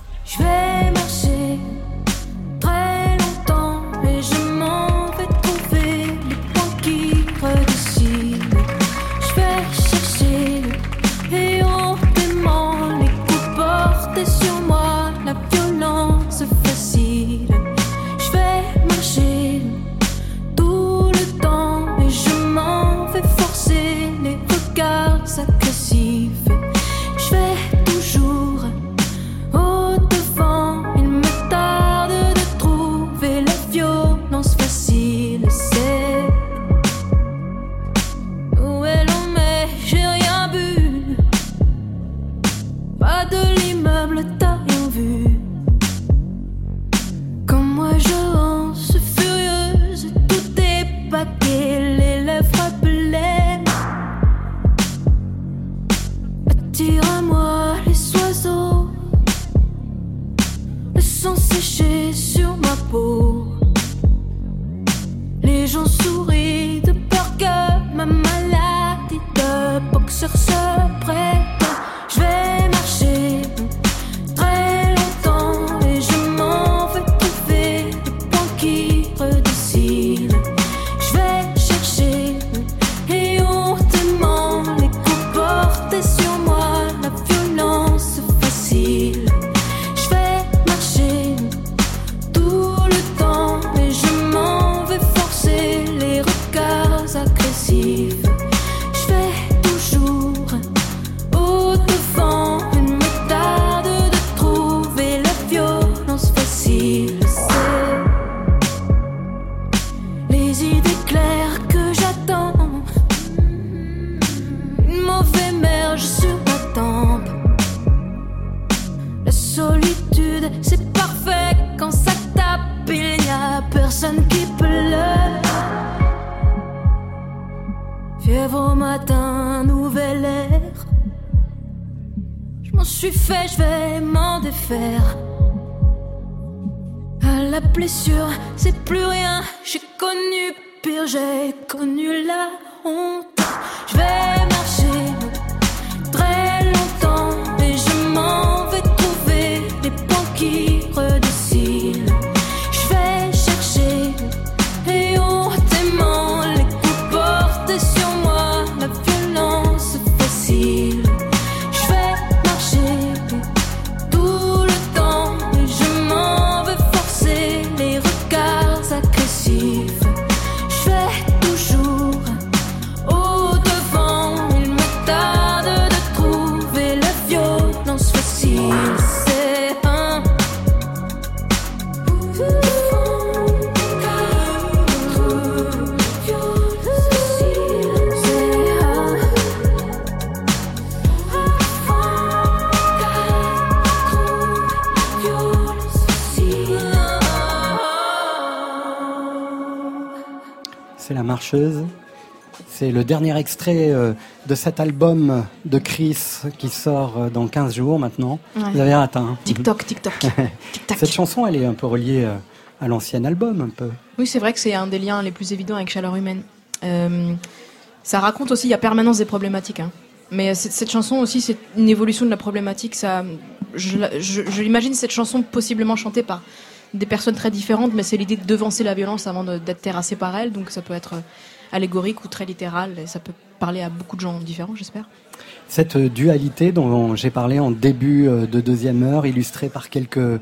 À la blessure, c'est plus rien. J'ai connu pire, j'ai connu la honte. Je vais marcher marcheuse. C'est le dernier extrait euh, de cet album de Chris qui sort euh, dans 15 jours maintenant. Ouais. Vous avez hein TikTok, TikTok. Cette chanson, elle est un peu reliée euh, à l'ancien album, un peu. Oui, c'est vrai que c'est un des liens les plus évidents avec Chaleur Humaine. Euh, ça raconte aussi, il y a permanence des problématiques. hein. Mais cette, chanson aussi, c'est une évolution de la problématique. Ça, je, la- je, je l'imagine cette chanson possiblement chantée par des personnes très différentes, mais c'est l'idée de devancer la violence avant d'être terrassé par elle. Donc ça peut être euh, allégorique ou très littéral. Et ça peut parler à beaucoup de gens différents, j'espère. Cette euh, dualité dont j'ai parlé en début euh, de deuxième heure, illustrée par quelques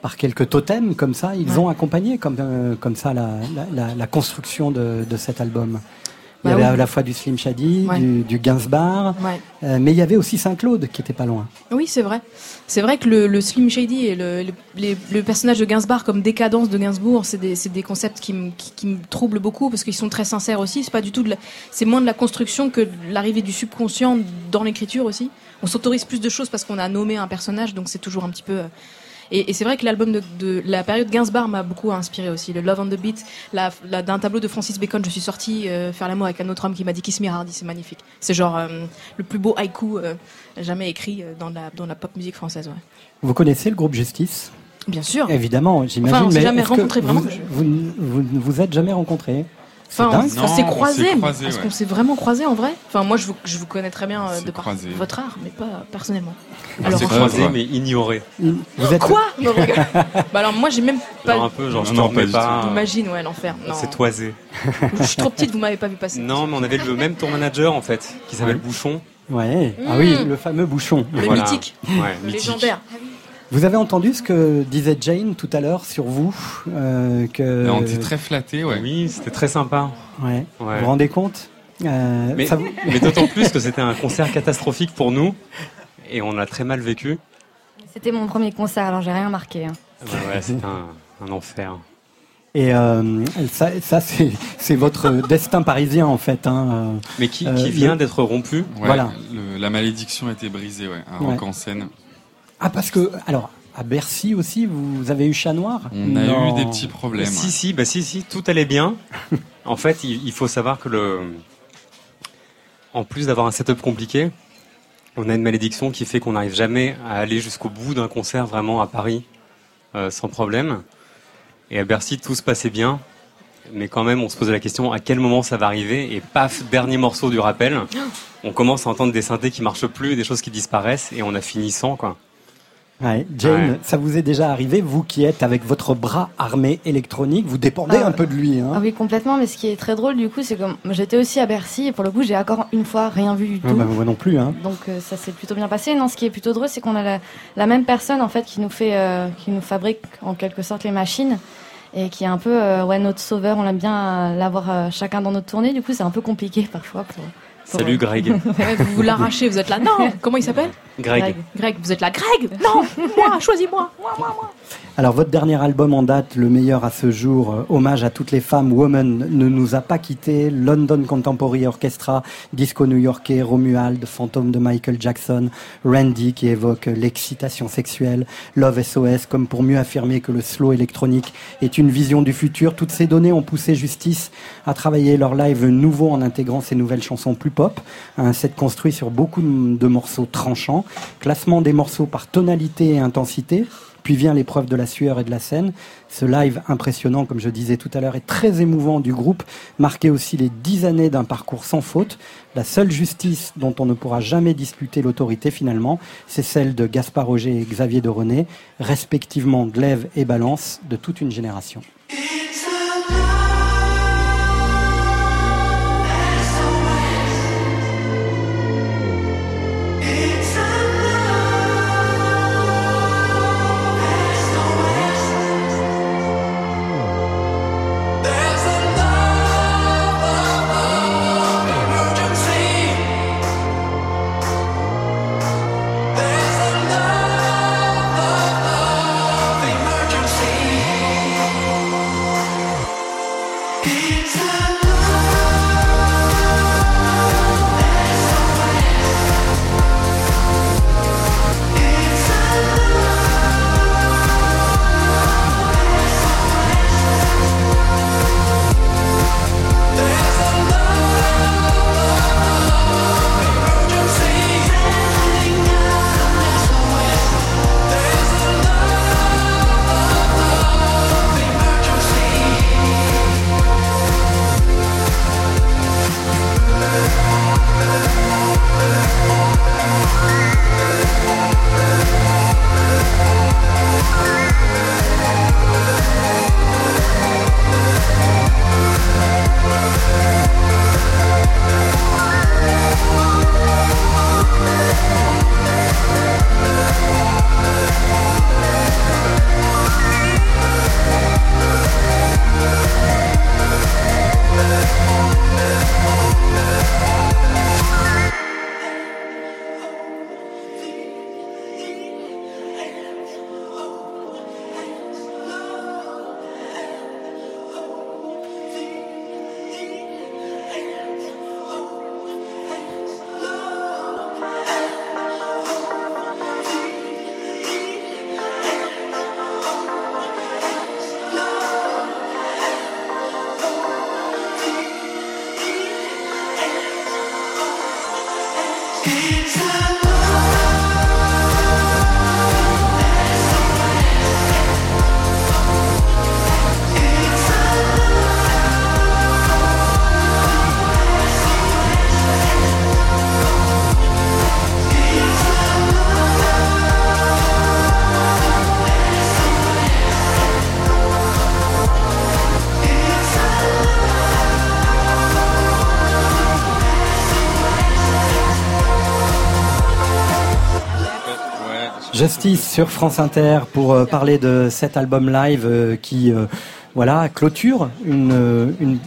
par quelques totems comme ça, ils Ouais. ont accompagné comme euh, comme ça la, la, la- la construction de, de cet album. Il y Bah avait à la fois du Slim Shady, Ouais. du, du Gainsbar, Ouais. euh, mais il y avait aussi Saint-Claude qui était pas loin. Oui, c'est vrai. C'est vrai que le, le Slim Shady et le, le, les- le personnage de Gainsbourg comme décadence de Gainsbourg, c'est des, concepts qui, me- qui, qui me troublent beaucoup parce qu'ils sont très sincères aussi. C'est pas du tout de la- c'est moins de la construction que l'arrivée du subconscient dans l'écriture aussi. On s'autorise plus de choses parce qu'on a nommé un personnage, donc c'est toujours un petit peu. Et, et c'est vrai que l'album de, de la période Gainsbourg m'a beaucoup inspiré aussi. Le Love on the Beat, la, la- d'un tableau de Francis Bacon, je suis sortie euh, faire l'amour avec un autre homme qui m'a dit Kiss me hardy, c'est magnifique. C'est genre euh, le plus beau haïku euh, jamais écrit euh, dans la, dans la pop musique française. Ouais. Vous connaissez le groupe Justice? Bien sûr. Évidemment, j'imagine. Enfin, on s'est mais jamais rencontrés vous, vous, vous, vous êtes jamais rencontrés? Enfin, on, s'est croisés. Est-ce ouais. qu'on s'est vraiment croisés en vrai Enfin, moi, je vous, je vous connais très bien euh, de par croisés. votre art, mais pas personnellement. On s'est croisés, mais ignorés. Vous êtes Quoi Non. Bah alors, moi, j'ai même pas. Genre un peu, genre je Non, pas pas. J'imagine, ouais, l'enfer. Non. C'est toisé. Je suis trop petite, vous m'avez pas vu passer. Non, mais on avait le même tour manager en fait, qui s'appelle Bouchon. Ouais. Ah Mm. oui, le fameux bouchon. Le Voilà. mythique. Ouais, Le mythique. légendaire. Vous avez entendu ce que disait Jane tout à l'heure sur vous euh, que... On était très flattés, ouais. Oui, c'était très sympa. Ouais. Ouais. Vous vous rendez compte Euh, Mais, ça vous- mais d'autant plus que c'était un concert catastrophique pour nous et on l'a très mal vécu. C'était mon premier concert, alors j'ai rien marqué. hein. Ouais, ouais, c'était un, un enfer. Et euh, ça, ça c'est votre destin parisien en fait. Hein. Mais qui, Euh, qui vient d'être rompu? Ouais, Voilà. le- la malédiction a été brisée, ouais. Un Ouais. rock en scène. Ah parce que alors à Bercy aussi vous avez eu chat noir. On a Non. eu des petits problèmes. Si, ouais. si, bah si, si, tout allait bien. en fait, il, il faut savoir que le, en plus d'avoir un setup compliqué, on a une malédiction qui fait qu'on n'arrive jamais à aller jusqu'au bout d'un concert vraiment à Paris euh, sans problème. Et à Bercy, tout se passait bien. Mais quand même, on se posait la question à quel moment ça va arriver? Et paf, dernier morceau du rappel. On commence à entendre des synthés qui marchent plus, des choses qui disparaissent, et on a fini sans, quoi. Ouais. Jane, Ouais. ça vous est déjà arrivé vous qui êtes avec votre bras armé électronique, vous dépendez Ah, un peu de lui. Hein. Ah oui, complètement, mais ce qui est très drôle du coup, c'est que j'étais aussi à Bercy et pour le coup, j'ai encore une fois rien vu du Ah tout. bah, moi non plus. Hein. Donc euh, ça s'est plutôt bien passé. Non, ce qui est plutôt drôle, c'est qu'on a la, la même personne en fait qui nous fait, euh, qui nous fabrique en quelque sorte les machines et qui est un peu euh, ouais notre sauveur. On aime bien euh, l'avoir euh, chacun dans notre tournée. Du coup, c'est un peu compliqué parfois. Pour- Salut Greg. Vous vous l'arrachez, vous êtes là. Non, comment il s'appelle Greg. Greg, vous êtes là. Greg Non, moi, choisis-moi. Moi, moi, moi. Alors votre dernier album en date, le meilleur à ce jour, euh, hommage à toutes les femmes, Woman, ne nous a pas quitté. London Contemporary Orchestra, disco new-yorkais, Romuald, fantôme de Michael Jackson, Randy qui évoque l'excitation sexuelle, Love SOS comme pour mieux affirmer que le slow électronique est une vision du futur. Toutes ces données ont poussé Justice à travailler leur live nouveau en intégrant ces nouvelles chansons plus pop, un set construit sur beaucoup de morceaux tranchants, classement des morceaux par tonalité et intensité. Puis vient l'épreuve de la sueur et de la scène. Ce live impressionnant, comme je disais tout à l'heure, est très émouvant du groupe, marqué aussi les dix années d'un parcours sans faute. La seule justice dont on ne pourra jamais disputer l'autorité finalement, c'est celle de Gaspard Roger et Xavier de René, respectivement glaive et balance de toute une génération. Justice sur France Inter pour euh, parler de cet album live euh, qui euh, voilà clôture une, une,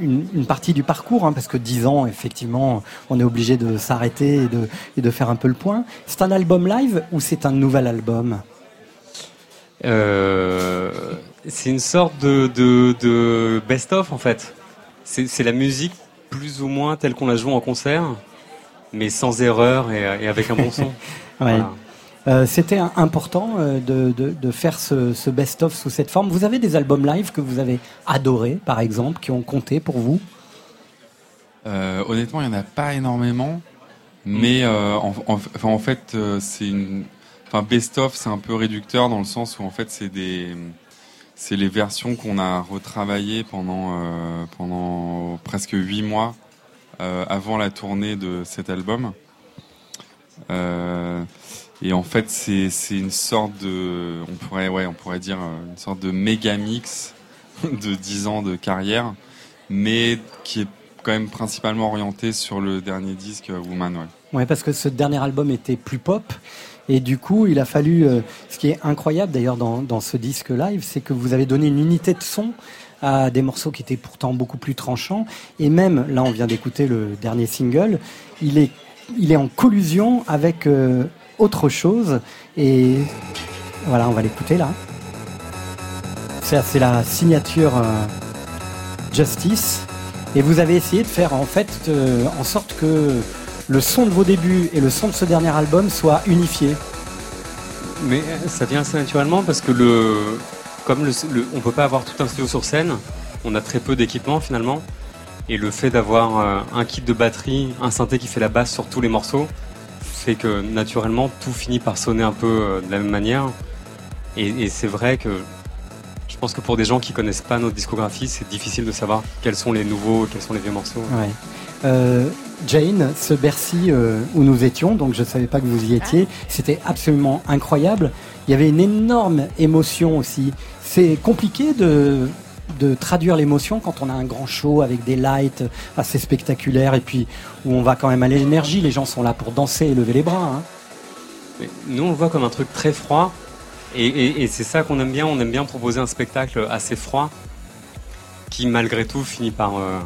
une, une partie du parcours hein, parce que dix ans effectivement on est obligé de s'arrêter et de, et de faire un peu le point. C'est un album live ou c'est un nouvel album? C'est une sorte de, de, de best-of en fait. C'est c'est la musique plus ou moins telle qu'on la joue en concert, mais sans erreur et, et avec un bon son. Ouais. Voilà. Euh, C'était important euh, de, de, de faire ce, ce best-of sous cette forme. Vous avez des albums live que vous avez adorés, par exemple, qui ont compté pour vous? Euh, honnêtement, il n'y en a pas énormément. Mais euh, en, en- enfin, en fait, c'est une. Enfin, best-of, c'est un peu réducteur dans le sens où en fait, c'est des. C'est les versions qu'on a retravaillées pendant, pendant presque huit mois avant la tournée de cet album. Euh, et en fait, c'est une sorte de. On pourrait, ouais, on pourrait dire euh, une sorte de méga mix de 10 ans de carrière, mais qui est quand même principalement orienté sur le dernier disque euh, Woman. Ouais. Ouais, parce que ce dernier album était plus pop. Et du coup, il a fallu. euh, ce qui est incroyable d'ailleurs dans, dans ce disque live, c'est que vous avez donné une unité de son à des morceaux qui étaient pourtant beaucoup plus tranchants. Et même, là, on vient d'écouter le dernier single, il est, il est en collusion avec autre chose. Et voilà, on va l'écouter là. C'est la signature euh, Justice. Et vous avez essayé de faire en fait euh, en sorte que le son de vos débuts et le son de ce dernier album soient unifiés. Mais ça vient assez naturellement parce que le, comme le, on peut pas avoir tout un studio sur scène, on a très peu d'équipement finalement. Et le fait d'avoir euh, un kit de batterie, un synthé qui fait la basse sur tous les morceaux, fait que naturellement tout finit par sonner un peu euh, de la même manière. Et, c'est vrai que je pense que pour des gens qui connaissent pas notre discographie, c'est difficile de savoir quels sont les nouveaux, quels sont les vieux morceaux. Euh, Jane, ce Bercy euh, où nous étions, donc je ne savais pas que vous y étiez, c'était absolument incroyable. Il y avait une énorme émotion aussi. C'est compliqué de, de traduire l'émotion quand on a un grand show avec des lights assez spectaculaires et puis où on va quand même à l'énergie. Les gens sont là pour danser et lever les bras. hein. Nous, on le voit comme un truc très froid. Et, c'est ça qu'on aime bien. On aime bien proposer un spectacle assez froid qui, malgré tout, finit par, euh,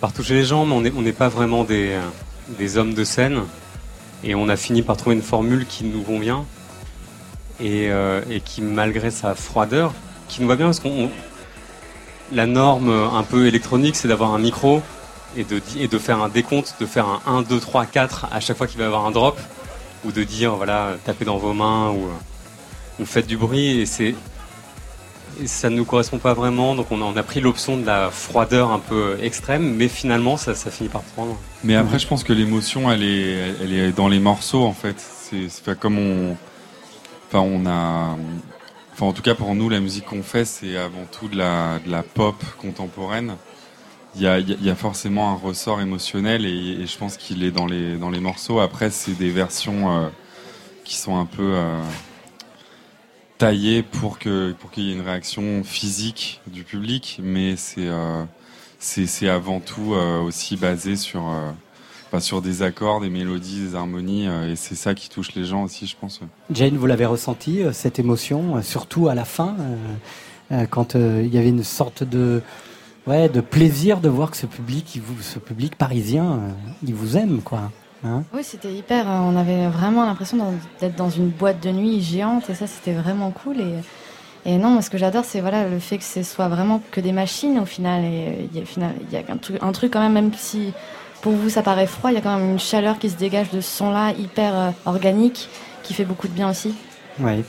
par toucher les gens. Mais on n'est pas vraiment des, des hommes de scène. Et on a fini par trouver une formule qui nous convient. Et, euh, et qui, malgré sa froideur, qui nous va bien parce qu'on. La norme euh, un peu électronique, c'est d'avoir un micro et de, faire un décompte, de faire un 1, 2, 3, 4 à chaque fois qu'il va y avoir un drop ou de dire voilà tapez dans vos mains ou, ou faites du bruit et c'est ça ne nous correspond pas vraiment donc on a, pris l'option de la froideur un peu extrême mais finalement ça, finit par prendre Mais après, je pense que l'émotion, elle est, dans les morceaux, en fait. C'est c'est comme on. Enfin, on a. Enfin, en tout cas, pour nous, la musique qu'on fait, c'est avant tout de la, pop contemporaine. Il y a, forcément un ressort émotionnel et, je pense qu'il est dans les, dans les morceaux. Après, c'est des versions euh, qui sont un peu euh, taillées pour que pour qu'il y ait une réaction physique du public, mais c'est euh, c'est avant tout aussi basé sur enfin, sur des accords, des mélodies, des harmonies, euh, et c'est ça qui touche les gens aussi, je pense. Jane, vous l'avez ressenti, euh, cette émotion, euh, surtout à la fin, quand euh, il y avait une sorte de, ouais, de plaisir de voir que ce public, ce public parisien, euh, il vous aime, quoi. Hein Oui, c'était hyper. On avait vraiment l'impression d'être dans une boîte de nuit géante et ça, c'était vraiment cool. Et, et non, moi, ce que j'adore, c'est voilà le fait que ce soit vraiment que des machines au final. Et il y a, au final, il y a un, truc, un truc quand même, même si pour vous ça paraît froid, il y a quand même une chaleur qui se dégage de ce son-là, hyper euh, organique, qui fait beaucoup de bien aussi. Ouais.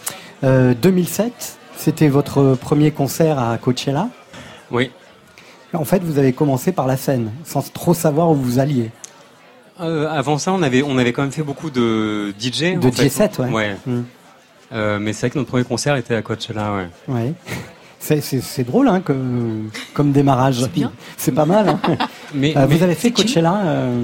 Euh, 2007, c'était votre premier concert à Coachella? Oui. En fait, vous avez commencé par la scène, sans trop savoir où vous alliez. Euh, avant ça on avait on avait quand même fait beaucoup de DJ De fait. DJ7, ouais. Mm. Euh, mais c'est vrai que notre premier concert était à Coachella ouais Ouais. C'est, drôle hein, comme, comme démarrage. C'est pas mal. hein. Mais- Euh, mais- vous avez fait Coachella, euh,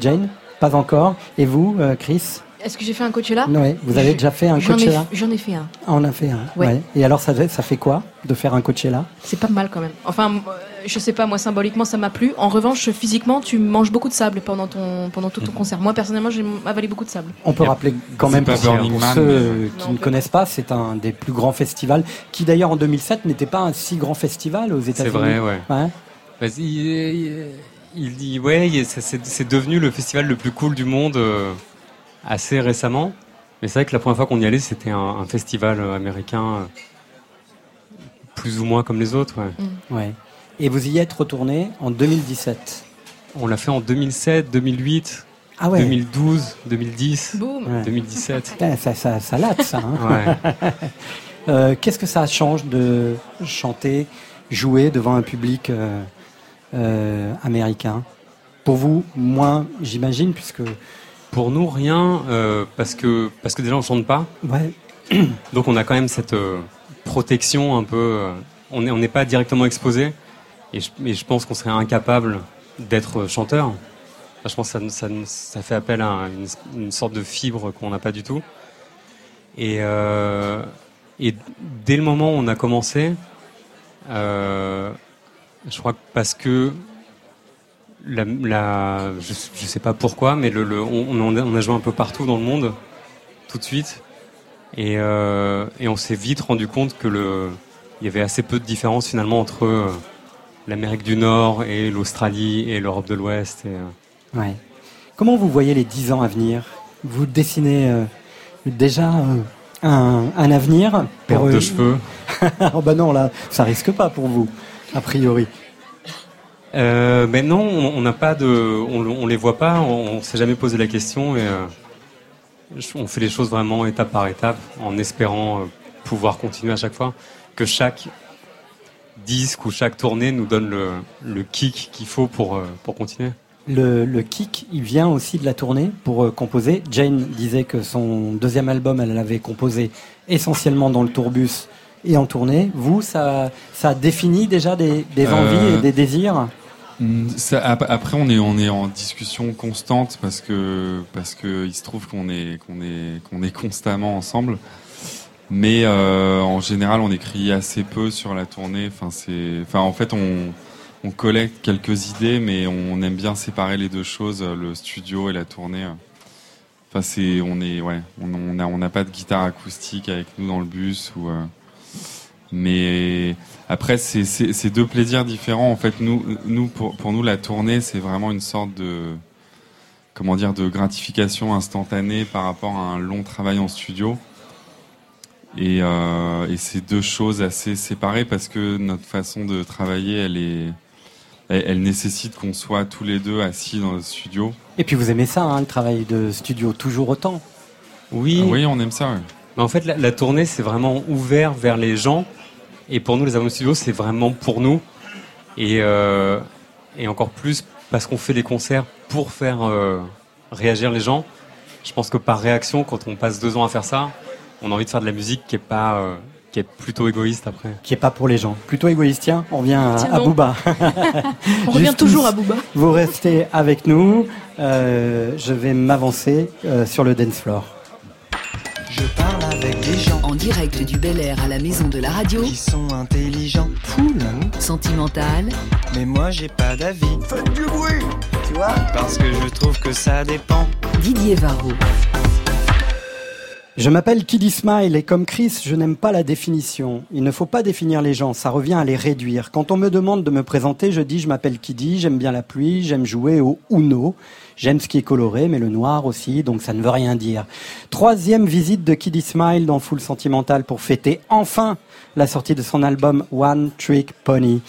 Jane? Pas encore. Et vous, euh, Chris? Est-ce que j'ai fait un Coachella Ouais, vous avez déjà fait un J'en Coachella J'en ai fait un. Ah, On a fait un. Ouais. ouais. Et alors, ça, ça fait quoi de faire un Coachella? C'est pas mal quand même. Enfin, euh, je sais pas, moi symboliquement ça m'a plu. En revanche, physiquement, tu manges beaucoup de sable pendant ton pendant tout ton concert. Moi personnellement, j'ai avalé beaucoup de sable. On peut rappeler quand C'est même pour, Burning pour Man, ceux qui ne connaissent pas, c'est un des plus grands festivals qui d'ailleurs en 2007 n'était pas un si grand festival aux C'est États-Unis. vrai, ouais. Ouais. Vas-y, il, dit, ouais, c'est- c'est c'est devenu le festival le plus cool du monde euh, assez récemment. Mais c'est vrai que la première fois qu'on y allait, c'était un, un festival euh, américain euh, plus ou moins comme les autres. Ouais. Ouais. Et vous y êtes retourné en 2017. On l'a fait en 2007, 2008, Ah ouais. 2012, 2010, Boum. Ouais. 2017. Putain, Ça, ça, ça latte, ça. hein. Ouais. Euh, Qu'est-ce que ça change de chanter, jouer devant un public euh, euh, américain? Pour vous, moins, j'imagine, puisque. Pour nous, rien, euh, parce que parce que déjà on chante pas. Ouais. Donc on a quand même cette euh, protection un peu. euh, on n'est on pas directement exposé. Et je, et je pense qu'on serait incapable d'être chanteur. Enfin, je pense que ça, ça, ça fait appel à une, une sorte de fibre qu'on n'a pas du tout. Et, euh, et dès le moment où on a commencé, je crois que parce que la, la- je, je sais pas pourquoi, mais le, le- on, on a- joué un peu partout dans le monde, tout de suite, et, euh, et on s'est vite rendu compte que le, il y avait assez peu de différence finalement entre euh, l'Amérique du Nord et l'Australie et l'Europe de l'Ouest. Et, euh, Ouais. Comment vous voyez les 10 ans à venir? Vous dessinez euh, déjà un, un avenir Perte de cheveux. oh bah non, là, ça risque pas pour vous, a priori. Euh, mais non, on n'a pas de, on, on les voit pas, on, on s'est jamais posé la question et euh, on fait les choses vraiment étape par étape, en espérant euh, pouvoir continuer à chaque fois, que chaque disque ou chaque tournée nous donne le, le kick qu'il faut pour euh, pour continuer. Le, le kick, il vient aussi de la tournée pour composer. Jane disait que son deuxième album, elle l'avait composé essentiellement dans le tourbus et en tournée. Vous, ça, ça définit déjà des, des envies et des désirs? Après, on est en discussion constante parce que parce que il se trouve qu'on est qu'on est qu'on est constamment ensemble. Mais euh, en général, on écrit assez peu sur la tournée. Enfin, c'est en fait on collecte quelques idées, mais on aime bien séparer les deux choses, le studio et la tournée. Enfin, c'est on est ouais, on n'a pas de guitare acoustique avec nous dans le bus ou. euh, mais après, c'est deux plaisirs différents. En fait, nous, nous pour, pour nous, la tournée, c'est vraiment une sorte de comment dire de gratification instantanée par rapport à un long travail en studio. Et, euh, et c'est deux choses assez séparées parce que notre façon de travailler, elle est, elle, elle nécessite qu'on soit tous les deux assis dans le studio. Et puis vous aimez ça, hein, le travail de studio, toujours autant? Oui. Oui, on aime ça. ouais. Mais en fait, la, la tournée, c'est vraiment ouvert vers les gens. Et pour nous, les albums studio, c'est vraiment pour nous. Et, euh, et encore plus parce qu'on fait les concerts pour faire euh, réagir les gens. Je pense que par réaction, quand on passe deux ans à faire ça, on a envie de faire de la musique qui est pas, euh, qui est plutôt égoïste après. Qui est pas pour les gens. Plutôt égoïste, tiens, on revient à, Tiens à. Booba. On revient toujours à Booba. Vous restez avec nous. Euh, je vais m'avancer euh, sur le dance floor. Je parle avec des gens En direct du Bel Air à la maison de la radio, qui sont intelligents. Cool, hein sentimental, Mais moi j'ai pas d'avis. Faites du bruit Tu vois Parce que je trouve que ça dépend. Didier Varro. Je m'appelle Kiddy Smile et comme Chris, je n'aime pas la définition. Il ne faut pas définir les gens, ça revient à les réduire. Quand on me demande de me présenter, je dis je m'appelle Kiddy, j'aime bien la pluie, j'aime jouer au Uno, j'aime ce qui est coloré, mais le noir aussi, donc ça ne veut rien dire. Troisième visite de Kiddy Smile dans Full Sentimental pour fêter enfin la sortie de son album One Trick Pony.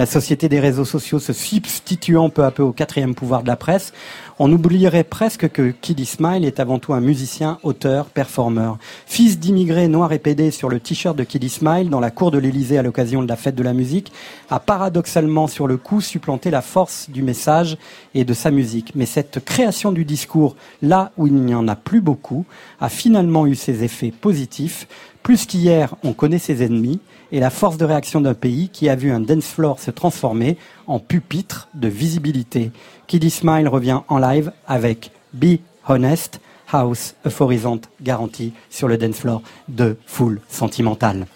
La société des réseaux sociaux se substituant peu à peu au quatrième pouvoir de la presse, on oublierait presque que Kiddy Smile est avant tout un musicien, auteur, performeur. Fils d'immigrés noirs et pédés sur le t-shirt de Kiddy Smile dans la cour de l'Élysée à l'occasion de la fête de la musique, a paradoxalement sur le coup supplanté la force du message et de sa musique. Mais cette création du discours, là où il n'y en a plus beaucoup, a finalement eu ses effets positifs. Plus qu'hier, on connaît ses ennemis et la force de réaction d'un pays qui a vu un dance floor se se transformer en pupitre de visibilité. Kiddy Smile revient en live avec Be Honest, House euphorisante garantie sur le dance floor de Full Sentimental.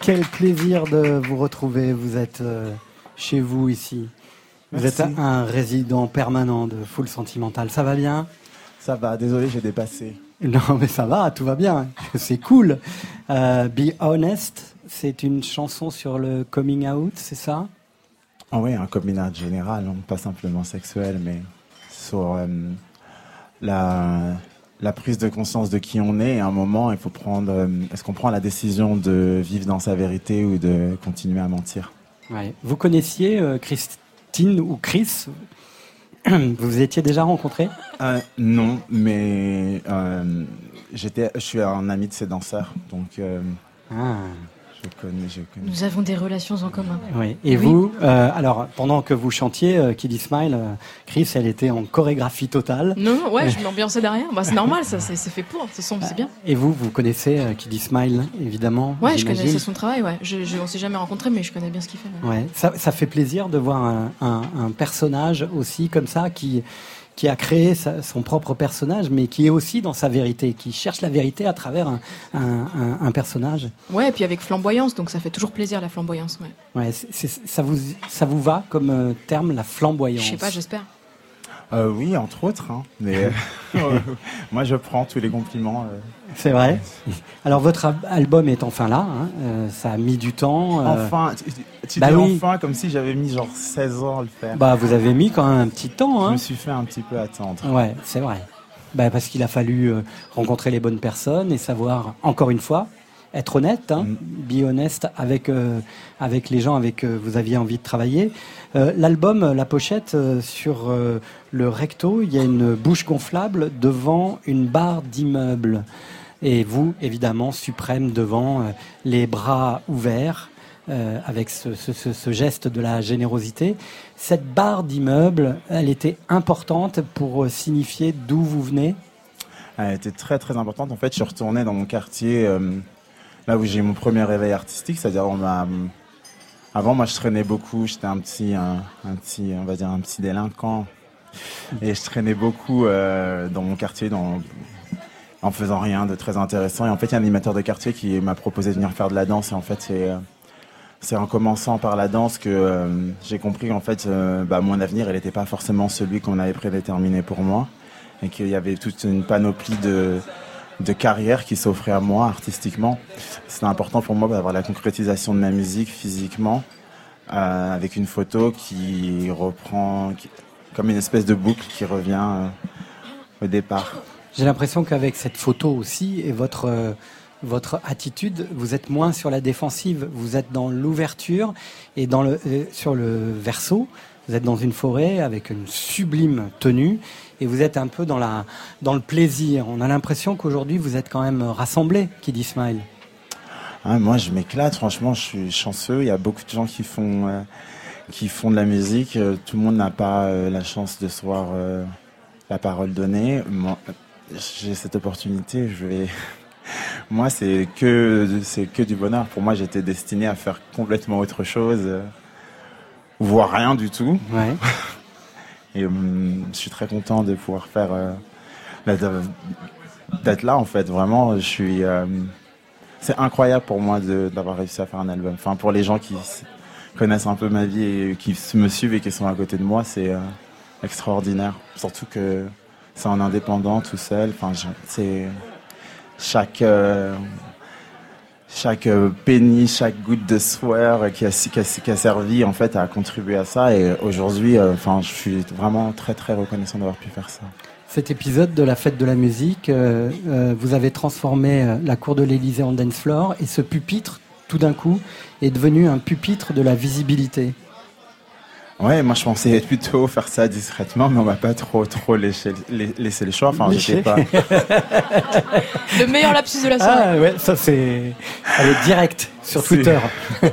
Quel plaisir de vous retrouver. Vous êtes euh, chez vous ici. Vous êtes un résident permanent de Full Sentimental. Ça va bien? Ça va. Désolé, j'ai dépassé. Non, mais ça va, tout va bien. C'est cool. Euh, Be Honest, c'est une chanson sur le coming out, c'est ça? Ah oui, un coming out général, hein, pas simplement sexuel, mais sur euh, la, la prise de conscience de qui on est. À un moment, il faut prendre. euh, Est-ce qu'on prend la décision de vivre dans sa vérité ou de continuer à mentir? Ouais. Vous connaissiez euh, Christine ou Chris? Vous vous étiez déjà rencontrés? Non, mais j'étais, je suis un ami de ces danseurs, donc Ah. Je connais, je connais. Nous avons des relations en commun. Oui. Et vous, euh, alors pendant que vous chantiez euh, Kiddy Smile, euh, Chris, elle était en chorégraphie totale. Non, non, ouais, je m'ambiançais derrière. Bah, c'est normal, ça, c'est fait pour. Ce son, c'est bien. Et vous, vous connaissez euh, Kiddy Smile, évidemment Ouais, je connaissais son travail, ouais. Je, je, on s'est jamais rencontrés, mais je connais bien ce qu'il fait. ouais. Ouais, ça, ça fait plaisir de voir un, un- un personnage aussi comme ça qui qui a créé sa- son propre personnage, mais qui est aussi dans sa vérité, qui cherche la vérité à travers un, un- un- un personnage. Ouais, et puis avec flamboyance, donc ça fait toujours plaisir la flamboyance, ouais. Ça vous ça vous va comme euh, terme la flamboyance? Je sais pas, j'espère. Euh, oui, entre autres, hein, mais euh, moi je prends tous les compliments. euh. C'est vrai. Alors votre al- album est enfin là. hein, euh, ça a mis du temps. euh, Enfin, tu, tu bah dis oui. enfin comme si j'avais mis genre 16 ans à le faire. Bah vous avez mis quand même un petit temps. Je Hein. me suis fait un petit peu attendre. Ouais, c'est vrai. Bah, parce qu'il a fallu euh, rencontrer les bonnes personnes et savoir, encore une fois, être honnête, hein, be honest avec, euh, avec les gens avec vous aviez envie de travailler. Euh, L'album, la pochette, euh, sur euh, le recto, il y a une bouche gonflable devant une barre d'immeuble. Et vous, évidemment, suprême devant euh, les bras ouverts. euh, avec ce, geste de la générosité. Cette barre d'immeuble, elle était importante pour euh, signifier d'où vous venez? Elle était très très importante. En fait, je suis retourné dans mon quartier, là où j'ai eu mon premier réveil artistique, c'est-à-dire. Avant, moi, je traînais beaucoup. J'étais un petit, un, petit, on va dire un petit délinquant, et je traînais beaucoup dans mon quartier, en faisant rien de très intéressant. Et en fait, il y a un animateur de quartier qui m'a proposé de venir faire de la danse. Et en fait, c'est euh, en commençant par la danse que euh, j'ai compris qu'en fait, euh, bah, mon avenir, il n'était pas forcément celui qu'on avait prédéterminé pour moi, et qu'il y avait toute une panoplie de de carrière qui s'offrait à moi artistiquement. C'était important pour moi d'avoir la concrétisation de ma musique physiquement, avec une photo qui reprend comme une espèce de boucle qui revient au départ. J'ai l'impression qu'avec cette photo aussi et votre euh, votre attitude, vous êtes moins sur la défensive. Vous êtes dans l'ouverture et dans le euh, sur le verso. Vous êtes dans une forêt avec une sublime tenue et vous êtes un peu dans la dans le plaisir. On a l'impression qu'aujourd'hui vous êtes quand même rassemblés, qui dit Smile. Ah, moi, je m'éclate. Franchement, je suis chanceux. Il y a beaucoup de gens qui font, euh, qui font de la musique. Tout le monde n'a pas la chance de se voir la parole donnée. J'ai cette opportunité. Je vais. Moi, c'est que, c'est que du bonheur. Pour moi, j'étais destiné à faire complètement autre chose, voire rien du tout. Ouais. Et hum, je suis très content de pouvoir faire, euh, d'être là en fait. Vraiment, je suis. euh, c'est incroyable pour moi d'avoir réussi à faire un album. Enfin, pour les gens qui connaissent un peu ma vie et qui me suivent et qui sont à côté de moi, c'est euh, extraordinaire. Surtout que c'est en indépendant, tout seul. Enfin, c'est chaque euh, chaque euh, penny, chaque goutte de sueur qui a, qui a, qui servi en fait à contribuer à ça. Et aujourd'hui, euh, enfin, je suis vraiment très très reconnaissant d'avoir pu faire ça. Cet épisode de la fête de la musique, vous avez transformé la cour de l'Élysée en dance floor et ce pupitre, tout d'un coup, est devenu un pupitre de la visibilité. Ouais, moi je pensais plutôt faire ça discrètement, mais on m'a pas trop trop laissé, la- laissé le choix. Enfin, j'étais pas. Le meilleur lapsus de la soirée. Ah ouais, ça c'est... Elle est directe sur Twitter.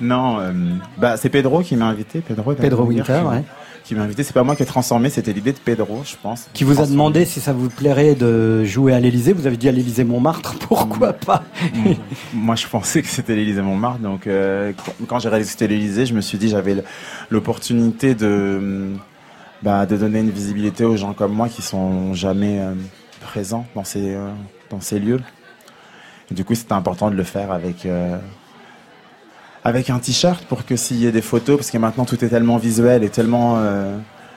non, euh, bah c'est Pedro qui m'a invité. Pedro, Pedro Winter, ouais. Qui m'a invité. C'est pas moi qui ai transformé, c'était l'idée de Pedro, je pense. Qui vous a demandé si ça vous plairait de jouer à l'Élysée. Vous avez dit à l'Élysée Montmartre, pourquoi pas? Mm. Moi, je pensais que c'était l'Élysée Montmartre. Donc, euh, quand- j'ai réalisé que c'était l'Élysée, je me suis dit j'avais l'opportunité de, mm, bah, de donner une visibilité aux gens comme moi qui sont jamais euh, présents dans ces, euh, dans ces lieux. Et du coup, c'était important de le faire avec, avec un t-shirt pour que s'il y ait des photos, parce que maintenant tout est tellement visuel et tellement. euh,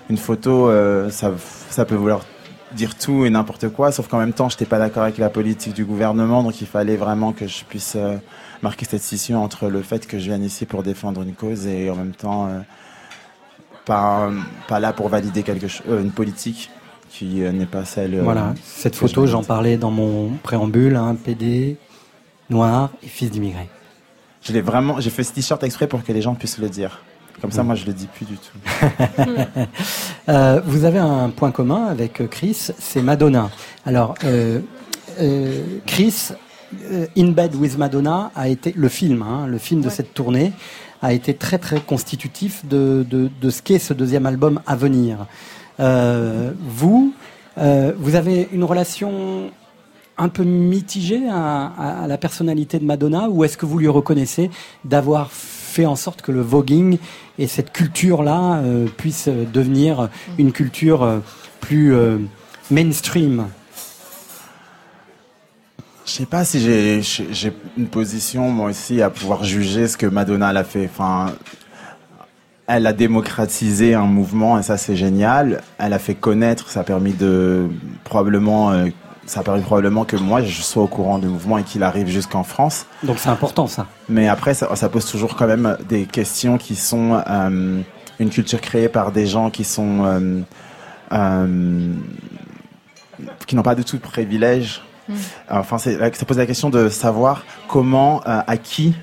une photo, euh, ça, ça peut vouloir dire tout et n'importe quoi, sauf qu'en même temps, je n'étais pas d'accord avec la politique du gouvernement, donc il fallait vraiment que je puisse euh, marquer cette scission entre le fait que je vienne ici pour défendre une cause et en même temps pas, pas là pour valider quelque une politique qui n'est pas celle. Voilà, cette photo, je j'en parlais dans mon préambule, un PD noir et fils d'immigré. Je l'ai vraiment, j'ai fait ce t-shirt exprès pour que les gens puissent le dire. Comme ça, Mm. moi, je le dis plus du tout. Euh, vous avez un point commun avec euh, Chris, c'est Madonna. Alors, euh, euh, Chris, euh, In Bed with Madonna a été le film, hein, le film de cette tournée a été très très constitutif de, de, de ce qu'est ce deuxième album à venir. Euh, vous, euh, vous avez une relation un peu mitigée à, la personnalité de Madonna ou est-ce que vous lui reconnaissez d'avoir fait en sorte que le voguing et cette culture-là euh, puisse devenir une culture euh, plus euh, mainstream? Je sais pas si j'ai une position moi aussi à pouvoir juger ce que Madonna l'a fait. Enfin, elle a démocratisé un mouvement et ça c'est génial. Elle a fait connaître, ça a permis de probablement, euh, ça a permis probablement que moi je sois au courant du mouvement et qu'il arrive jusqu'en France. Donc c'est important ça. Mais après, ça, ça pose toujours quand même des questions qui sont euh, une culture créée par des gens qui sont euh, euh, qui n'ont pas du tout de privilèges. Mm. Enfin, ça pose la question de savoir comment, à qui,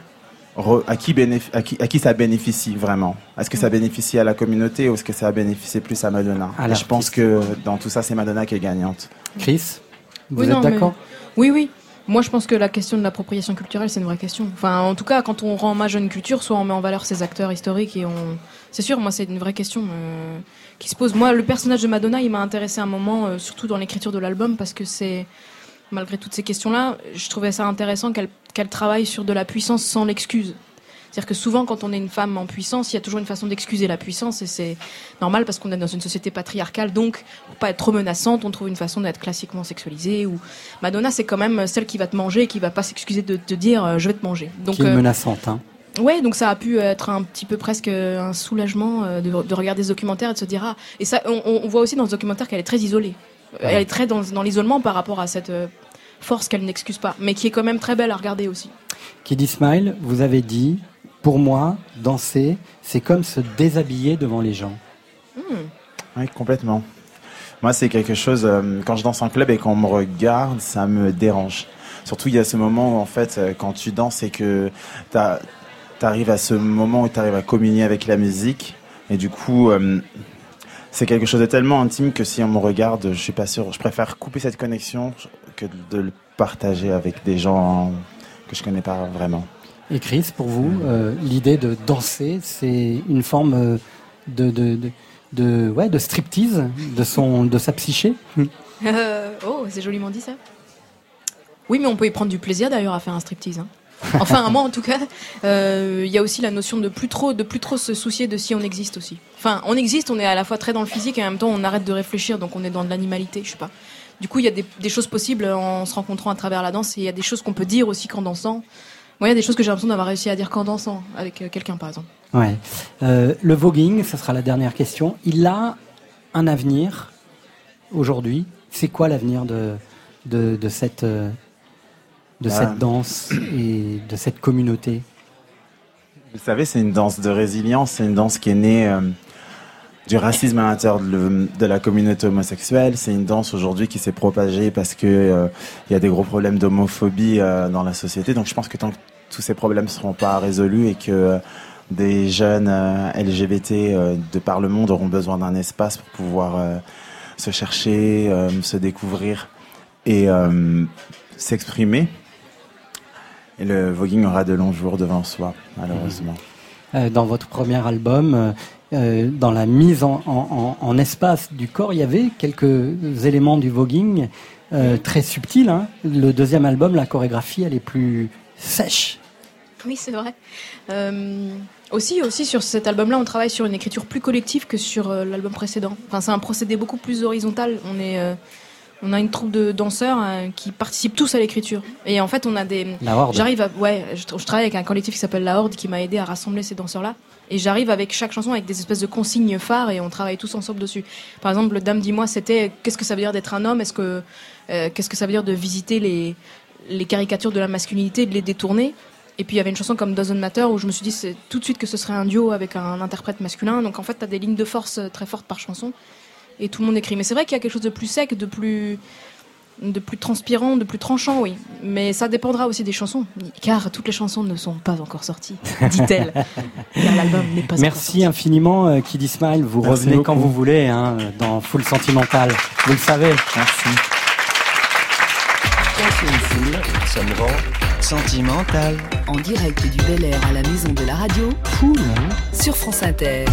re- à qui, bénéf- à qui, à qui ça bénéficie vraiment. Est-ce que ça bénéficie à la communauté ou est-ce que ça bénéficie plus à Madonna? À Je pense que dans tout ça, c'est Madonna qui est gagnante. Chris, vous Oui, êtes mais- d'accord? Oui, oui. Moi, je pense que la question de l'appropriation culturelle, c'est une vraie question. Enfin, en tout cas, quand on rend hommage à une culture, soit on met en valeur ses acteurs historiques et on. C'est sûr, moi, c'est une vraie question euh, qui se pose. Moi, le personnage de Madonna, il m'a intéressé un moment, euh, surtout dans l'écriture de l'album, parce que c'est. Malgré toutes ces questions-là, je trouvais ça intéressant qu'elle qu'elle travaille sur de la puissance sans l'excuse. C'est-à-dire que souvent, quand on est une femme en puissance, il y a toujours une façon d'excuser la puissance, et c'est normal parce qu'on est dans une société patriarcale, donc pour pas être trop menaçante, on trouve une façon d'être classiquement sexualisée. Ou Madonna, c'est quand même celle qui va te manger et qui va pas s'excuser de te dire euh, je vais te manger. Donc Qui est euh, menaçante. Hein. Ouais, donc ça a pu être un petit peu presque un soulagement euh, de, de regarder ce documentaire et de se dire ah. Et ça, on, on voit aussi dans ce documentaire qu'elle est très isolée. Euh, Elle est très dans, dans l'isolement par rapport à cette euh, force qu'elle n'excuse pas, mais qui est quand même très belle à regarder aussi. Kid Ismail, vous avez dit, pour moi, danser, c'est comme se déshabiller devant les gens. Hmm. Oui, complètement. Moi, c'est quelque chose, euh, quand je danse en club et qu'on me regarde, ça me dérange. Surtout, il y a ce moment où, en fait, euh, quand tu danses et que tu arrives à ce moment où tu arrives à communier avec la musique, et du coup, euh, c'est quelque chose de tellement intime que si on me regarde, je suis pas sûr. Je préfère couper cette connexion que de le partager avec des gens que je connais pas vraiment. Et Chris, pour vous, euh, l'idée de danser, c'est une forme euh, de, de, de, de- ouais, de striptease de, son, de sa psyché Euh, oh, c'est joliment dit ça. Oui, mais on peut y prendre du plaisir d'ailleurs à faire un striptease. hein. Enfin, moi en tout cas, euh, il y a aussi la notion de plus trop, de plus trop se soucier de si on existe aussi. Enfin, on existe, on est à la fois très dans le physique et en même temps on arrête de réfléchir, donc on est dans de l'animalité, je sais pas. Du coup, il y a des, des choses possibles en se rencontrant à travers la danse et il y a des choses qu'on peut dire aussi qu'en dansant. Moi, il y a des choses que j'ai l'impression d'avoir réussi à dire qu'en dansant avec euh, quelqu'un, par exemple. Ouais. Euh, le voguing, ça sera la dernière question. Il a un avenir aujourd'hui. C'est quoi l'avenir de, de, de cette, euh, de Ah. cette danse et de cette communauté? Vous savez, c'est une danse de résilience, c'est une danse qui est née euh, du racisme à l'intérieur de, la communauté homosexuelle. C'est une danse aujourd'hui qui s'est propagée parce que euh, il y a des gros problèmes d'homophobie euh, dans la société. Donc je pense que tant que tous ces problèmes seront pas résolus et que euh, des jeunes euh, LGBT euh, de par le monde auront besoin d'un espace pour pouvoir euh, se chercher, euh, se découvrir et euh, s'exprimer. Le voguing aura de longs jours devant soi, malheureusement. Euh, dans votre premier album, euh, dans la mise en, espace du corps, il y avait quelques éléments du voguing euh, très subtils. hein. Le deuxième album, la chorégraphie, elle est plus sèche. Oui, c'est vrai. Euh, aussi, aussi sur cet album-là, on travaille sur une écriture plus collective que sur l'album précédent. Enfin, c'est un procédé beaucoup plus horizontal. On est, On a une troupe de danseurs euh, qui participent tous à l'écriture. Et en fait, on a des. La Horde. J'arrive à. Ouais, je, je travaille avec un collectif qui s'appelle La Horde qui m'a aidé à rassembler ces danseurs-là. Et j'arrive avec chaque chanson avec des espèces de consignes phares et on travaille tous ensemble dessus. Par exemple, le Dame dis-moi, c'était qu'est-ce que ça veut dire d'être un homme? Est-ce que euh, qu'est-ce que ça veut dire de visiter les les caricatures de la masculinité, de les détourner? Et puis il y avait une chanson comme Doesn't Matter où je me suis dit c'est tout de suite que ce serait un duo avec un interprète masculin. Donc en fait, tu as des lignes de force euh, très fortes par chanson et tout le monde écrit. Mais c'est vrai qu'il y a quelque chose de plus sec, de plus de plus transpirant, de plus tranchant, oui. Mais ça dépendra aussi des chansons, car toutes les chansons ne sont pas encore sorties, dit-elle. car l'album n'est pas encore Merci infiniment, euh, Kid Ismail. Vous Merci revenez quand vous voulez hein, dans Full Sentimental. Vous le savez. Merci. Sentimental. En direct du Bel Air à la maison de la radio. Cool, Sur France Inter.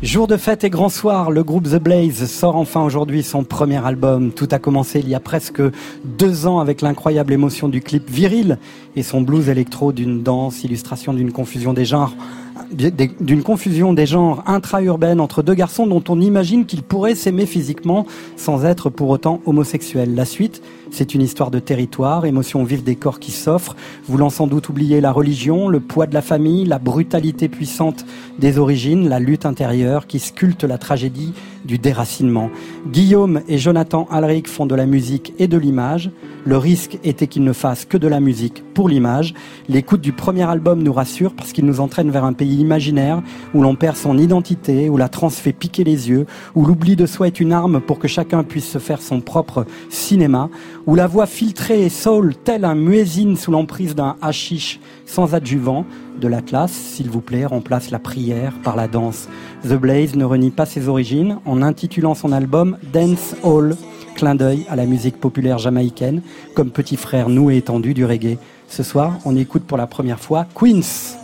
Jour de fête et grand soir, le groupe The Blaze sort enfin aujourd'hui son premier album. Tout a commencé il y a presque deux ans avec l'incroyable émotion du clip Viril et son blues électro d'une danse, illustration d'une confusion des genres d'une confusion des genres intra-urbaine entre deux garçons dont on imagine qu'ils pourraient s'aimer physiquement sans être pour autant homosexuels. La suite, c'est une histoire de territoire, émotion vive des corps qui s'offrent, voulant sans doute oublier la religion, le poids de la famille, la brutalité puissante des origines, la lutte intérieure qui sculpte la tragédie du déracinement. Guillaume et Jonathan Alric font de la musique et de l'image. Le risque était qu'ils ne fassent que de la musique pour l'image. L'écoute du premier album nous rassure parce qu'il nous entraîne vers un pays imaginaire où l'on perd son identité, où la transe fait piquer les yeux, où l'oubli de soi est une arme pour que chacun puisse se faire son propre cinéma, où la voix filtrée et soul, tel un muezzin sous l'emprise d'un hashish sans adjuvant, de l'Atlas, s'il vous plaît, remplace la prière par la danse. The Blaze ne renie pas ses origines en intitulant son album Dance Hall, clin d'œil à la musique populaire jamaïcaine, comme petit frère noué et étendu du reggae. Ce soir, on écoute pour la première fois Queens.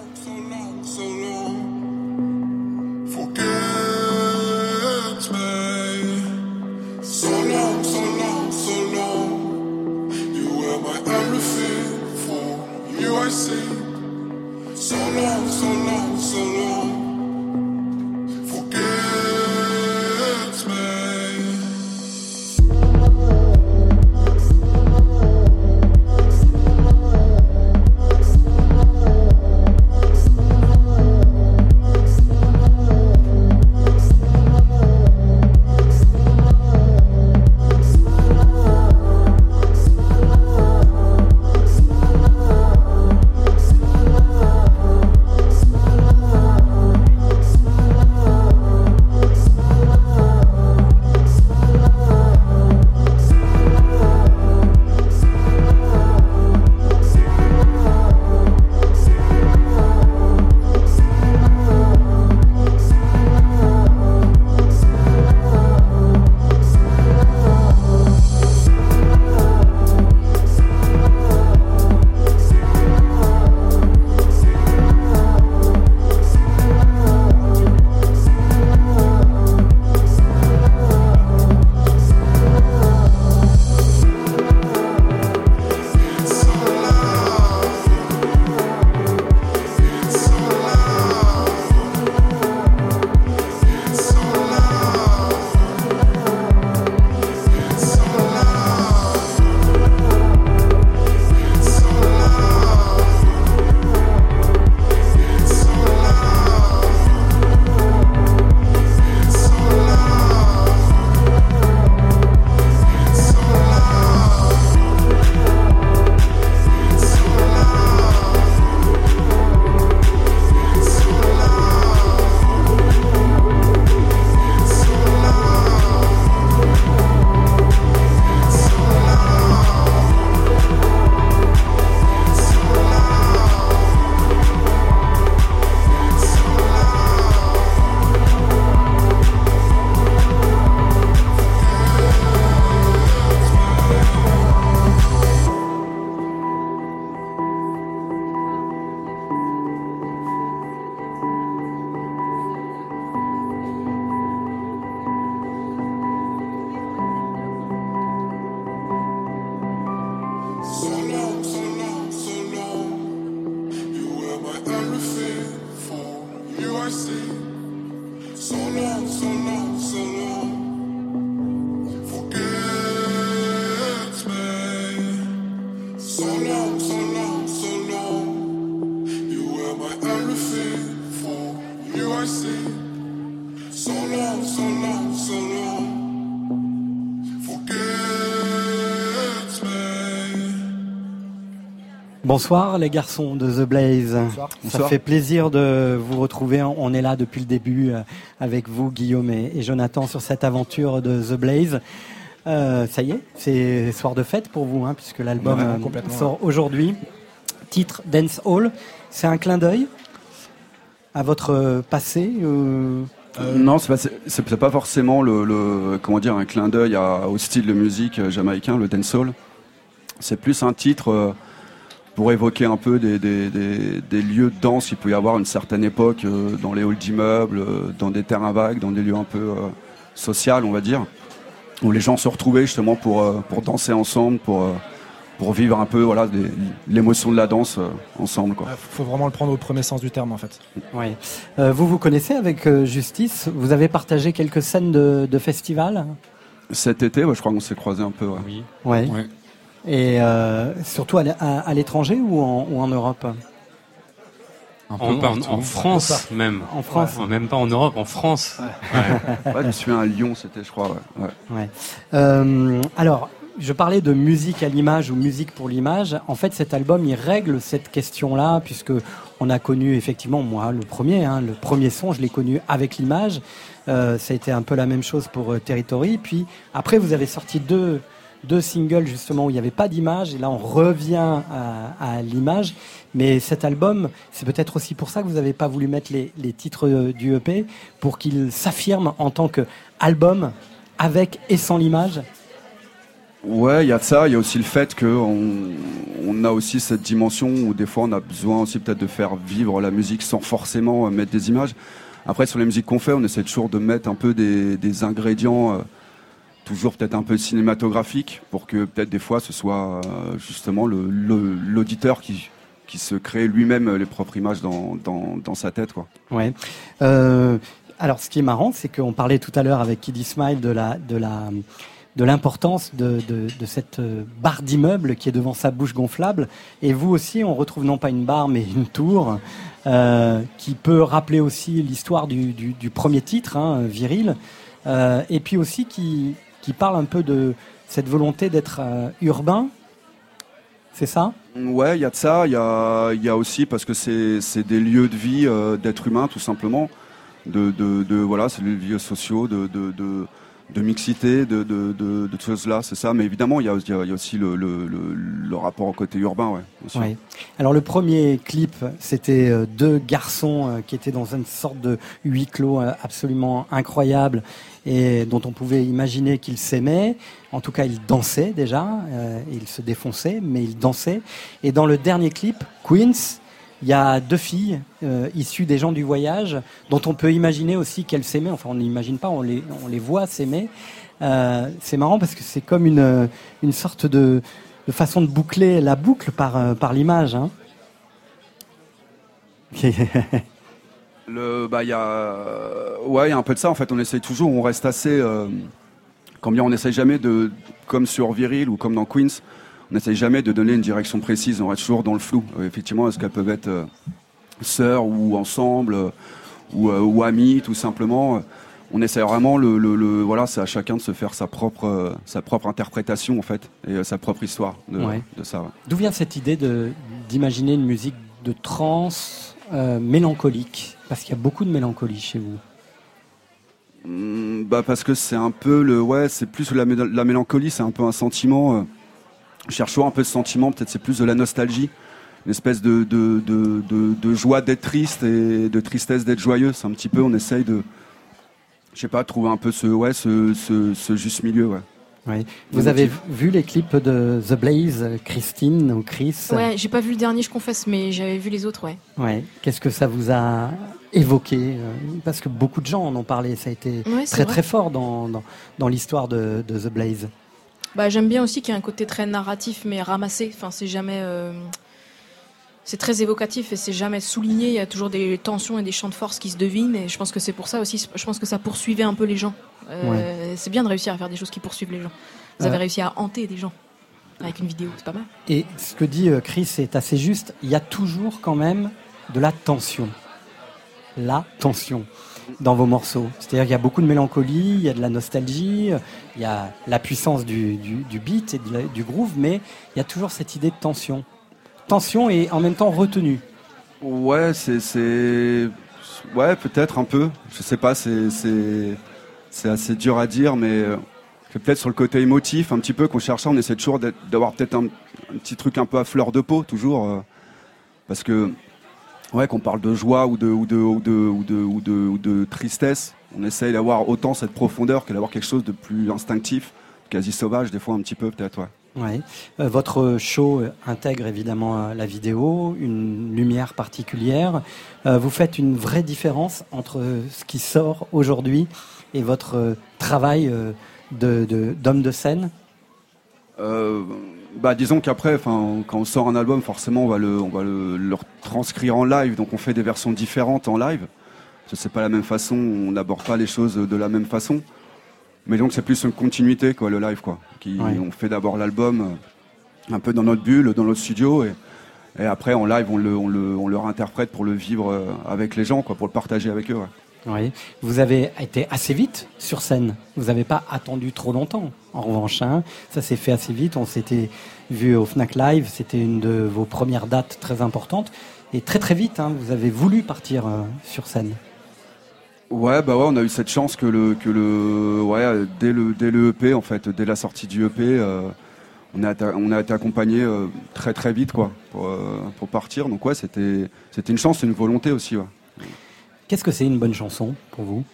Bonsoir les garçons de The Blaze. Ça Bonsoir. fait plaisir de vous retrouver. On est là depuis le début euh, avec vous, Guillaume et Jonathan, sur cette aventure de The Blaze. Euh, ça y est, c'est soir de fête pour vous, hein, puisque l'album Ouais, euh, sort aujourd'hui. Titre Dance Hall. C'est un clin d'œil à votre passé euh, Euh, non, c'est pas, pas forcément le, le- comment dire un clin d'œil au style de musique jamaïcain, le dancehall. C'est plus un titre euh, pour évoquer un peu des, des- des- des lieux de danse qu'il peut y avoir à une certaine époque euh, dans les halls d'immeubles, euh, dans des terrains vagues, dans des lieux un peu euh, sociaux, on va dire, où les gens se retrouvaient justement pour, euh, pour danser ensemble, pour, euh, pour vivre un peu voilà, des- l'émotion de la danse euh, ensemble. Quoi. faut vraiment le prendre au premier sens du terme en fait. Euh, vous vous connaissez avec euh, Justice? Vous avez partagé quelques scènes de, de festival? Cet été, ouais, je crois qu'on s'est croisés un peu. Ouais. Ouais. Et euh, surtout à, l'étranger ou en, ou en Europe? En, en- en France même. En France. Ouais, Même pas en Europe, en France. Ouais. Ouais, je me souviens à Lyon, c'était, je crois. Ouais. ouais. Ouais. Euh, alors, je parlais de musique à l'image ou musique pour l'image. En fait, cet album, il règle cette question-là, puisque on a connu effectivement, moi, le premier, hein, le premier son, je l'ai connu avec l'image. Euh, ça a été un peu la même chose pour euh, Territory. Puis après, vous avez sorti deux, deux singles justement où il n'y avait pas d'image, et là, on revient à, l'image. Mais cet album, c'est peut-être aussi pour ça que vous n'avez pas voulu mettre les, titres euh, du EP, pour qu'il s'affirme en tant qu'album avec et sans l'image. Ouais, il y a ça. Il y a aussi le fait qu'on on a aussi cette dimension où des fois on a besoin aussi peut-être de faire vivre la musique sans forcément euh, mettre des images. Après, sur les musiques qu'on fait, on essaie toujours de mettre un peu des, des ingrédients, euh, toujours peut-être un peu cinématographiques, pour que peut-être des fois ce soit euh, justement l'auditeur qui, qui se crée lui-même les propres images dans, dans, sa tête. Quoi. Ouais. Euh, alors, ce qui est marrant, c'est qu'on parlait tout à l'heure avec Kiddy Smile de la de la de l'importance de, de, cette euh, barre d'immeuble qui est devant sa bouche gonflable. Et vous aussi, on retrouve non pas une barre, mais une tour, qui peut rappeler aussi l'histoire du, du, premier titre, hein, Viril, et puis aussi qui, qui parle un peu de cette volonté d'être euh, urbain. C'est ça? Ouais, il y a de ça. Il y a, y a aussi parce que c'est des lieux de vie euh, d'êtres humains, tout simplement. De, de, de- voilà, c'est des lieux sociaux, de, de, de mixité, de, de, de, de choses là, c'est ça. Mais évidemment, il y a, aussi le, le, le, rapport au côté urbain, ouais. Ouais. Alors le premier clip, c'était euh, deux garçons euh, qui étaient dans une sorte de huis clos euh, absolument incroyable et dont on pouvait imaginer qu'ils s'aimaient. En tout cas, ils dansaient déjà, ils se défonçaient, mais ils dansaient. Et dans le dernier clip, Queens, il y a deux filles euh, issues des gens du voyage, dont on peut imaginer aussi qu'elles s'aimaient. Enfin, on n'imagine pas, on les, on les voit s'aimer. Euh, c'est marrant parce que c'est comme une, une sorte de, de façon de boucler la boucle par, euh, par l'image. Hein. Le, bah, il y a, ouais, il y a un peu de ça. En fait, on essaye toujours, on reste assez, euh, comme bien, on essaye jamais de, comme sur Viril ou comme dans Queens, on essaye jamais de donner une direction précise. On reste toujours dans le flou. Euh, effectivement, est-ce qu'elles peuvent être euh, sœurs ou ensemble euh, ou, ou amies, tout simplement. On essaie vraiment le, le- le- voilà, c'est à chacun de se faire sa propre, euh, sa propre interprétation en fait et euh, sa propre histoire de, Ouais. de ça. ouais. D'où vient cette idée de, d'imaginer une musique de trance euh, mélancolique? Parce qu'il y a beaucoup de mélancolie chez vous. Hmm, bah parce que c'est un peu le ouais c'est plus la mélancolie c'est un peu un sentiment toujours un peu ce sentiment peut-être c'est plus de la nostalgie une espèce de de, de, de, de joie d'être triste et de tristesse d'être joyeux c'est un petit peu on essaye de je sais pas trouver un peu ce ouais ce, ce, ce juste milieu ouais. Vous avez vu les clips de The Blaze, Christine ou Chris Ouais, j'ai pas vu le dernier, je confesse, mais j'avais vu les autres, ouais. Ouais. Qu'est-ce que ça vous a évoqué euh, Parce que beaucoup de gens en ont parlé. Ça a été Ouais, très vrai. très fort dans, dans, dans l'histoire de, de The Blaze. Bah, j'aime bien aussi qu'il y ait un côté très narratif, mais ramassé. Enfin, c'est jamais. euh, C'est très évocatif et c'est jamais souligné. Il y a toujours des tensions et des champs de force qui se devinent. Et je pense que c'est pour ça aussi. Je pense que ça poursuivait un peu les gens. Euh, C'est bien de réussir à faire des choses qui poursuivent les gens. Vous avez réussi à hanter des gens avec une vidéo, c'est pas mal. Et ce que dit euh, Chris est assez juste. Il y a toujours quand même de la tension. la tension dans vos morceaux. C'est-à-dire qu'il y a beaucoup de mélancolie, il y a de la nostalgie, il y a la puissance du, du, beat et du groove, mais il y a toujours cette idée de tension. Tension et en même temps retenue. Ouais, c'est, ouais, peut-être un peu. Je sais pas, c'est, assez dur à dire, mais euh, c'est peut-être sur le côté émotif, un petit peu qu'on cherche. On essaie toujours d'avoir peut-être un, un petit truc un peu à fleur de peau, toujours, euh, parce que, ouais, qu'on parle de joie ou de, ou de, ou de, ou de, ou de, ou de tristesse, on essaye d'avoir autant cette profondeur que d'avoir quelque chose de plus instinctif, quasi sauvage, des fois un petit peu, peut-être, ouais. Ouais. Euh, votre show euh, intègre évidemment euh, la vidéo, une lumière particulière. Euh, vous faites une vraie différence entre ce qui sort aujourd'hui et votre travail euh, de- de- d'homme de, scène? Euh, bah, disons qu'après, enfin, quand on sort un album, forcément, on va le, on va le, le transcrire en live. Donc, on fait des versions différentes en live. Ce c'est pas la même façon, on n'aborde pas les choses de la même façon. Mais donc, c'est plus une continuité, quoi, le live, quoi. Qui, Ouais. On fait d'abord l'album euh, un peu dans notre bulle, dans notre studio, et, et après, en live, on le, on le, on le réinterprète pour le vivre euh, avec les gens, quoi, pour le partager avec eux. ouais. Oui. Vous avez été assez vite sur scène. Vous n'avez pas attendu trop longtemps. En revanche, hein, ça s'est fait assez vite. On s'était vu au Fnac Live. C'était une de vos premières dates très importantes. Et très très vite, hein, vous avez voulu partir euh, sur scène. Ouais, bah ouais, on a eu cette chance que le, que le, ouais, dès le, dès le EP, en fait, dès la sortie du EP, euh, on a, on a été accompagné euh, très très vite, quoi, pour, partir. Donc ouais, c'était, c'était une chance, une volonté aussi. Qu'est-ce que c'est une bonne chanson pour vous?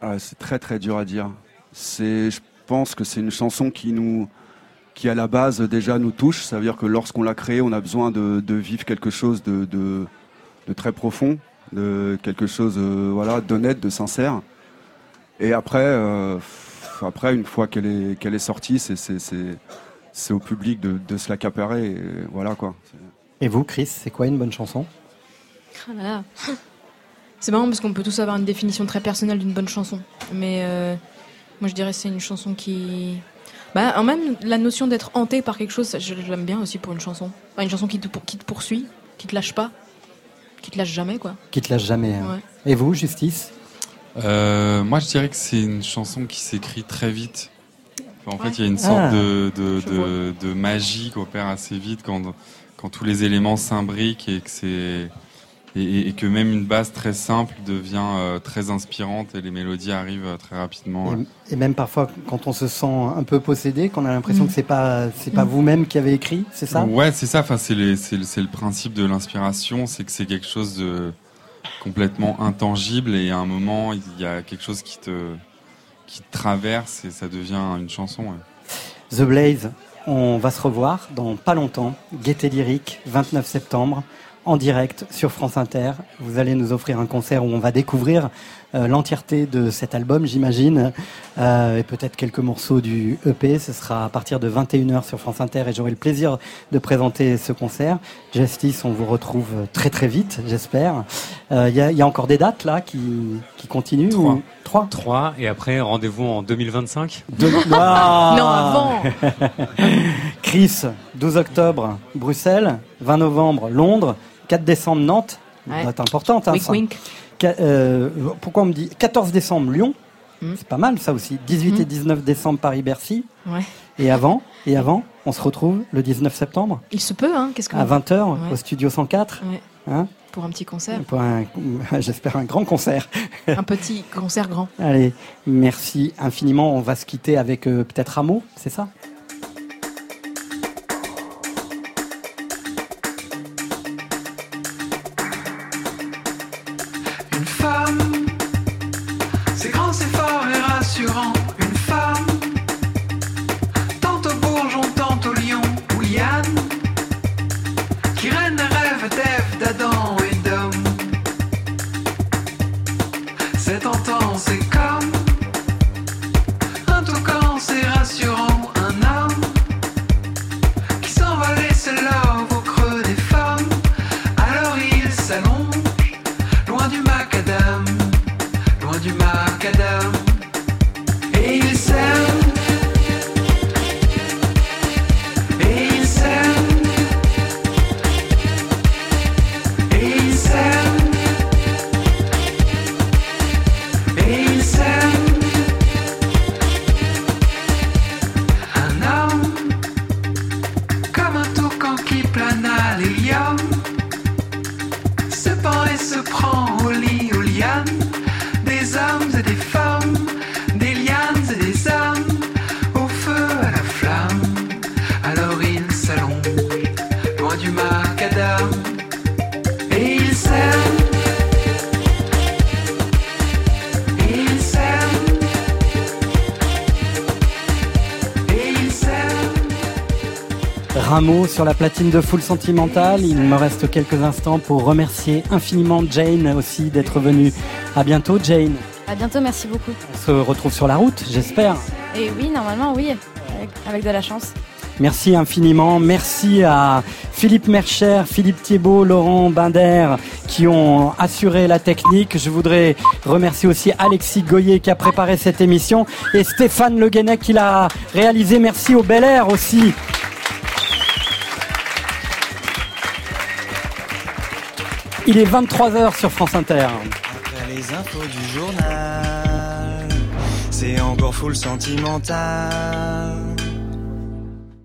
Ah, c'est très très dur à dire. C'est, je pense que c'est une chanson qui nous, qui à la base déjà nous touche. Ça veut dire que lorsqu'on l'a créée, on a besoin de, de vivre quelque chose de, de, de très profond, de quelque chose, euh, voilà, d'honnête, de sincère. Et après, euh, après une fois qu'elle est, qu'elle est sortie, c'est, c'est, c'est, c'est au public de, de se l'accaparer. Et voilà quoi. Et vous, Chris, c'est quoi une bonne chanson? Ah là là. C'est marrant parce qu'on peut tous avoir une définition très personnelle d'une bonne chanson. Mais euh, moi je dirais que c'est une chanson qui. Bah, en même la notion d'être hanté par quelque chose, je, l'aime bien aussi pour une chanson. Enfin, une chanson qui te, pour- qui te poursuit, qui te lâche pas, qui te lâche jamais quoi. Qui te lâche jamais. hein. Ouais. Et vous, Justice? Euh, moi, je dirais que c'est une chanson qui s'écrit très vite. Enfin, en Ouais. fait, il y a une sorte Ah. de, de, Je de, de magie qui opère assez vite quand, quand tous les éléments s'imbriquent et que c'est et, que même une base très simple devient euh, très inspirante et les mélodies arrivent euh, très rapidement. ouais. et, et même parfois, quand on se sent un peu possédé, qu'on a l'impression Mm. que c'est pas, c'est pas Mm. vous-même qui avez écrit, c'est ça? Ouais, c'est ça. Enfin, c'est les- c'est le, c'est le principe de l'inspiration, c'est que c'est quelque chose de complètement intangible et à un moment il y a quelque chose qui te qui te traverse et ça devient une chanson. ouais. The Blaze, on va se revoir dans pas longtemps. Gaieté lyrique, 29 septembre, en direct sur France Inter. Vous allez nous offrir un concert où on va découvrir euh, l'entièreté de cet album, j'imagine, euh, et peut-être quelques morceaux du EP. Ce sera à partir de 21h sur France Inter et j'aurai le plaisir de présenter ce concert. Justice, on vous retrouve très très vite, j'espère. Euh, Il y, a- il y a encore des dates là qui, qui continuent Trois. ou- Trois? 3 et après rendez-vous en 2025 De- Ah Non, avant. Chris, 12 octobre, Bruxelles, 20 novembre, Londres, 4 décembre, Nantes. Ouais. Date importante, hein, Wink ça. wink. Euh, pourquoi on me dit 14 décembre, Lyon Mm. C'est pas mal ça aussi. 18 et Mm. 19 décembre, Paris-Bercy. Ouais. Et avant, et avant, on se retrouve le 19 septembre Il se peut, hein. Qu'est-ce que à 20h Ouais. au studio 104. Ouais. Hein Pour un petit concert. pour un, j'espère un grand concert. un petit concert grand. Allez, merci infiniment. On va se quitter avec euh, peut-être un mot, c'est ça? Sur la platine de Full Sentimental. Il me reste quelques instants pour remercier infiniment Jane aussi d'être venue. À bientôt Jane. À bientôt, merci beaucoup. On se retrouve sur la route, j'espère. Et oui, normalement, oui, avec, avec de la chance. Merci infiniment. Merci à Philippe Mercher, Philippe Thiebaud, Laurent Binder qui ont assuré la technique. Je voudrais remercier aussi Alexis Goyer qui a préparé cette émission et Stéphane Le Guenec qui l'a réalisé. Merci au Bel Air aussi. Il est 23h sur France Inter. Après les infos du journal, c'est encore full sentimental.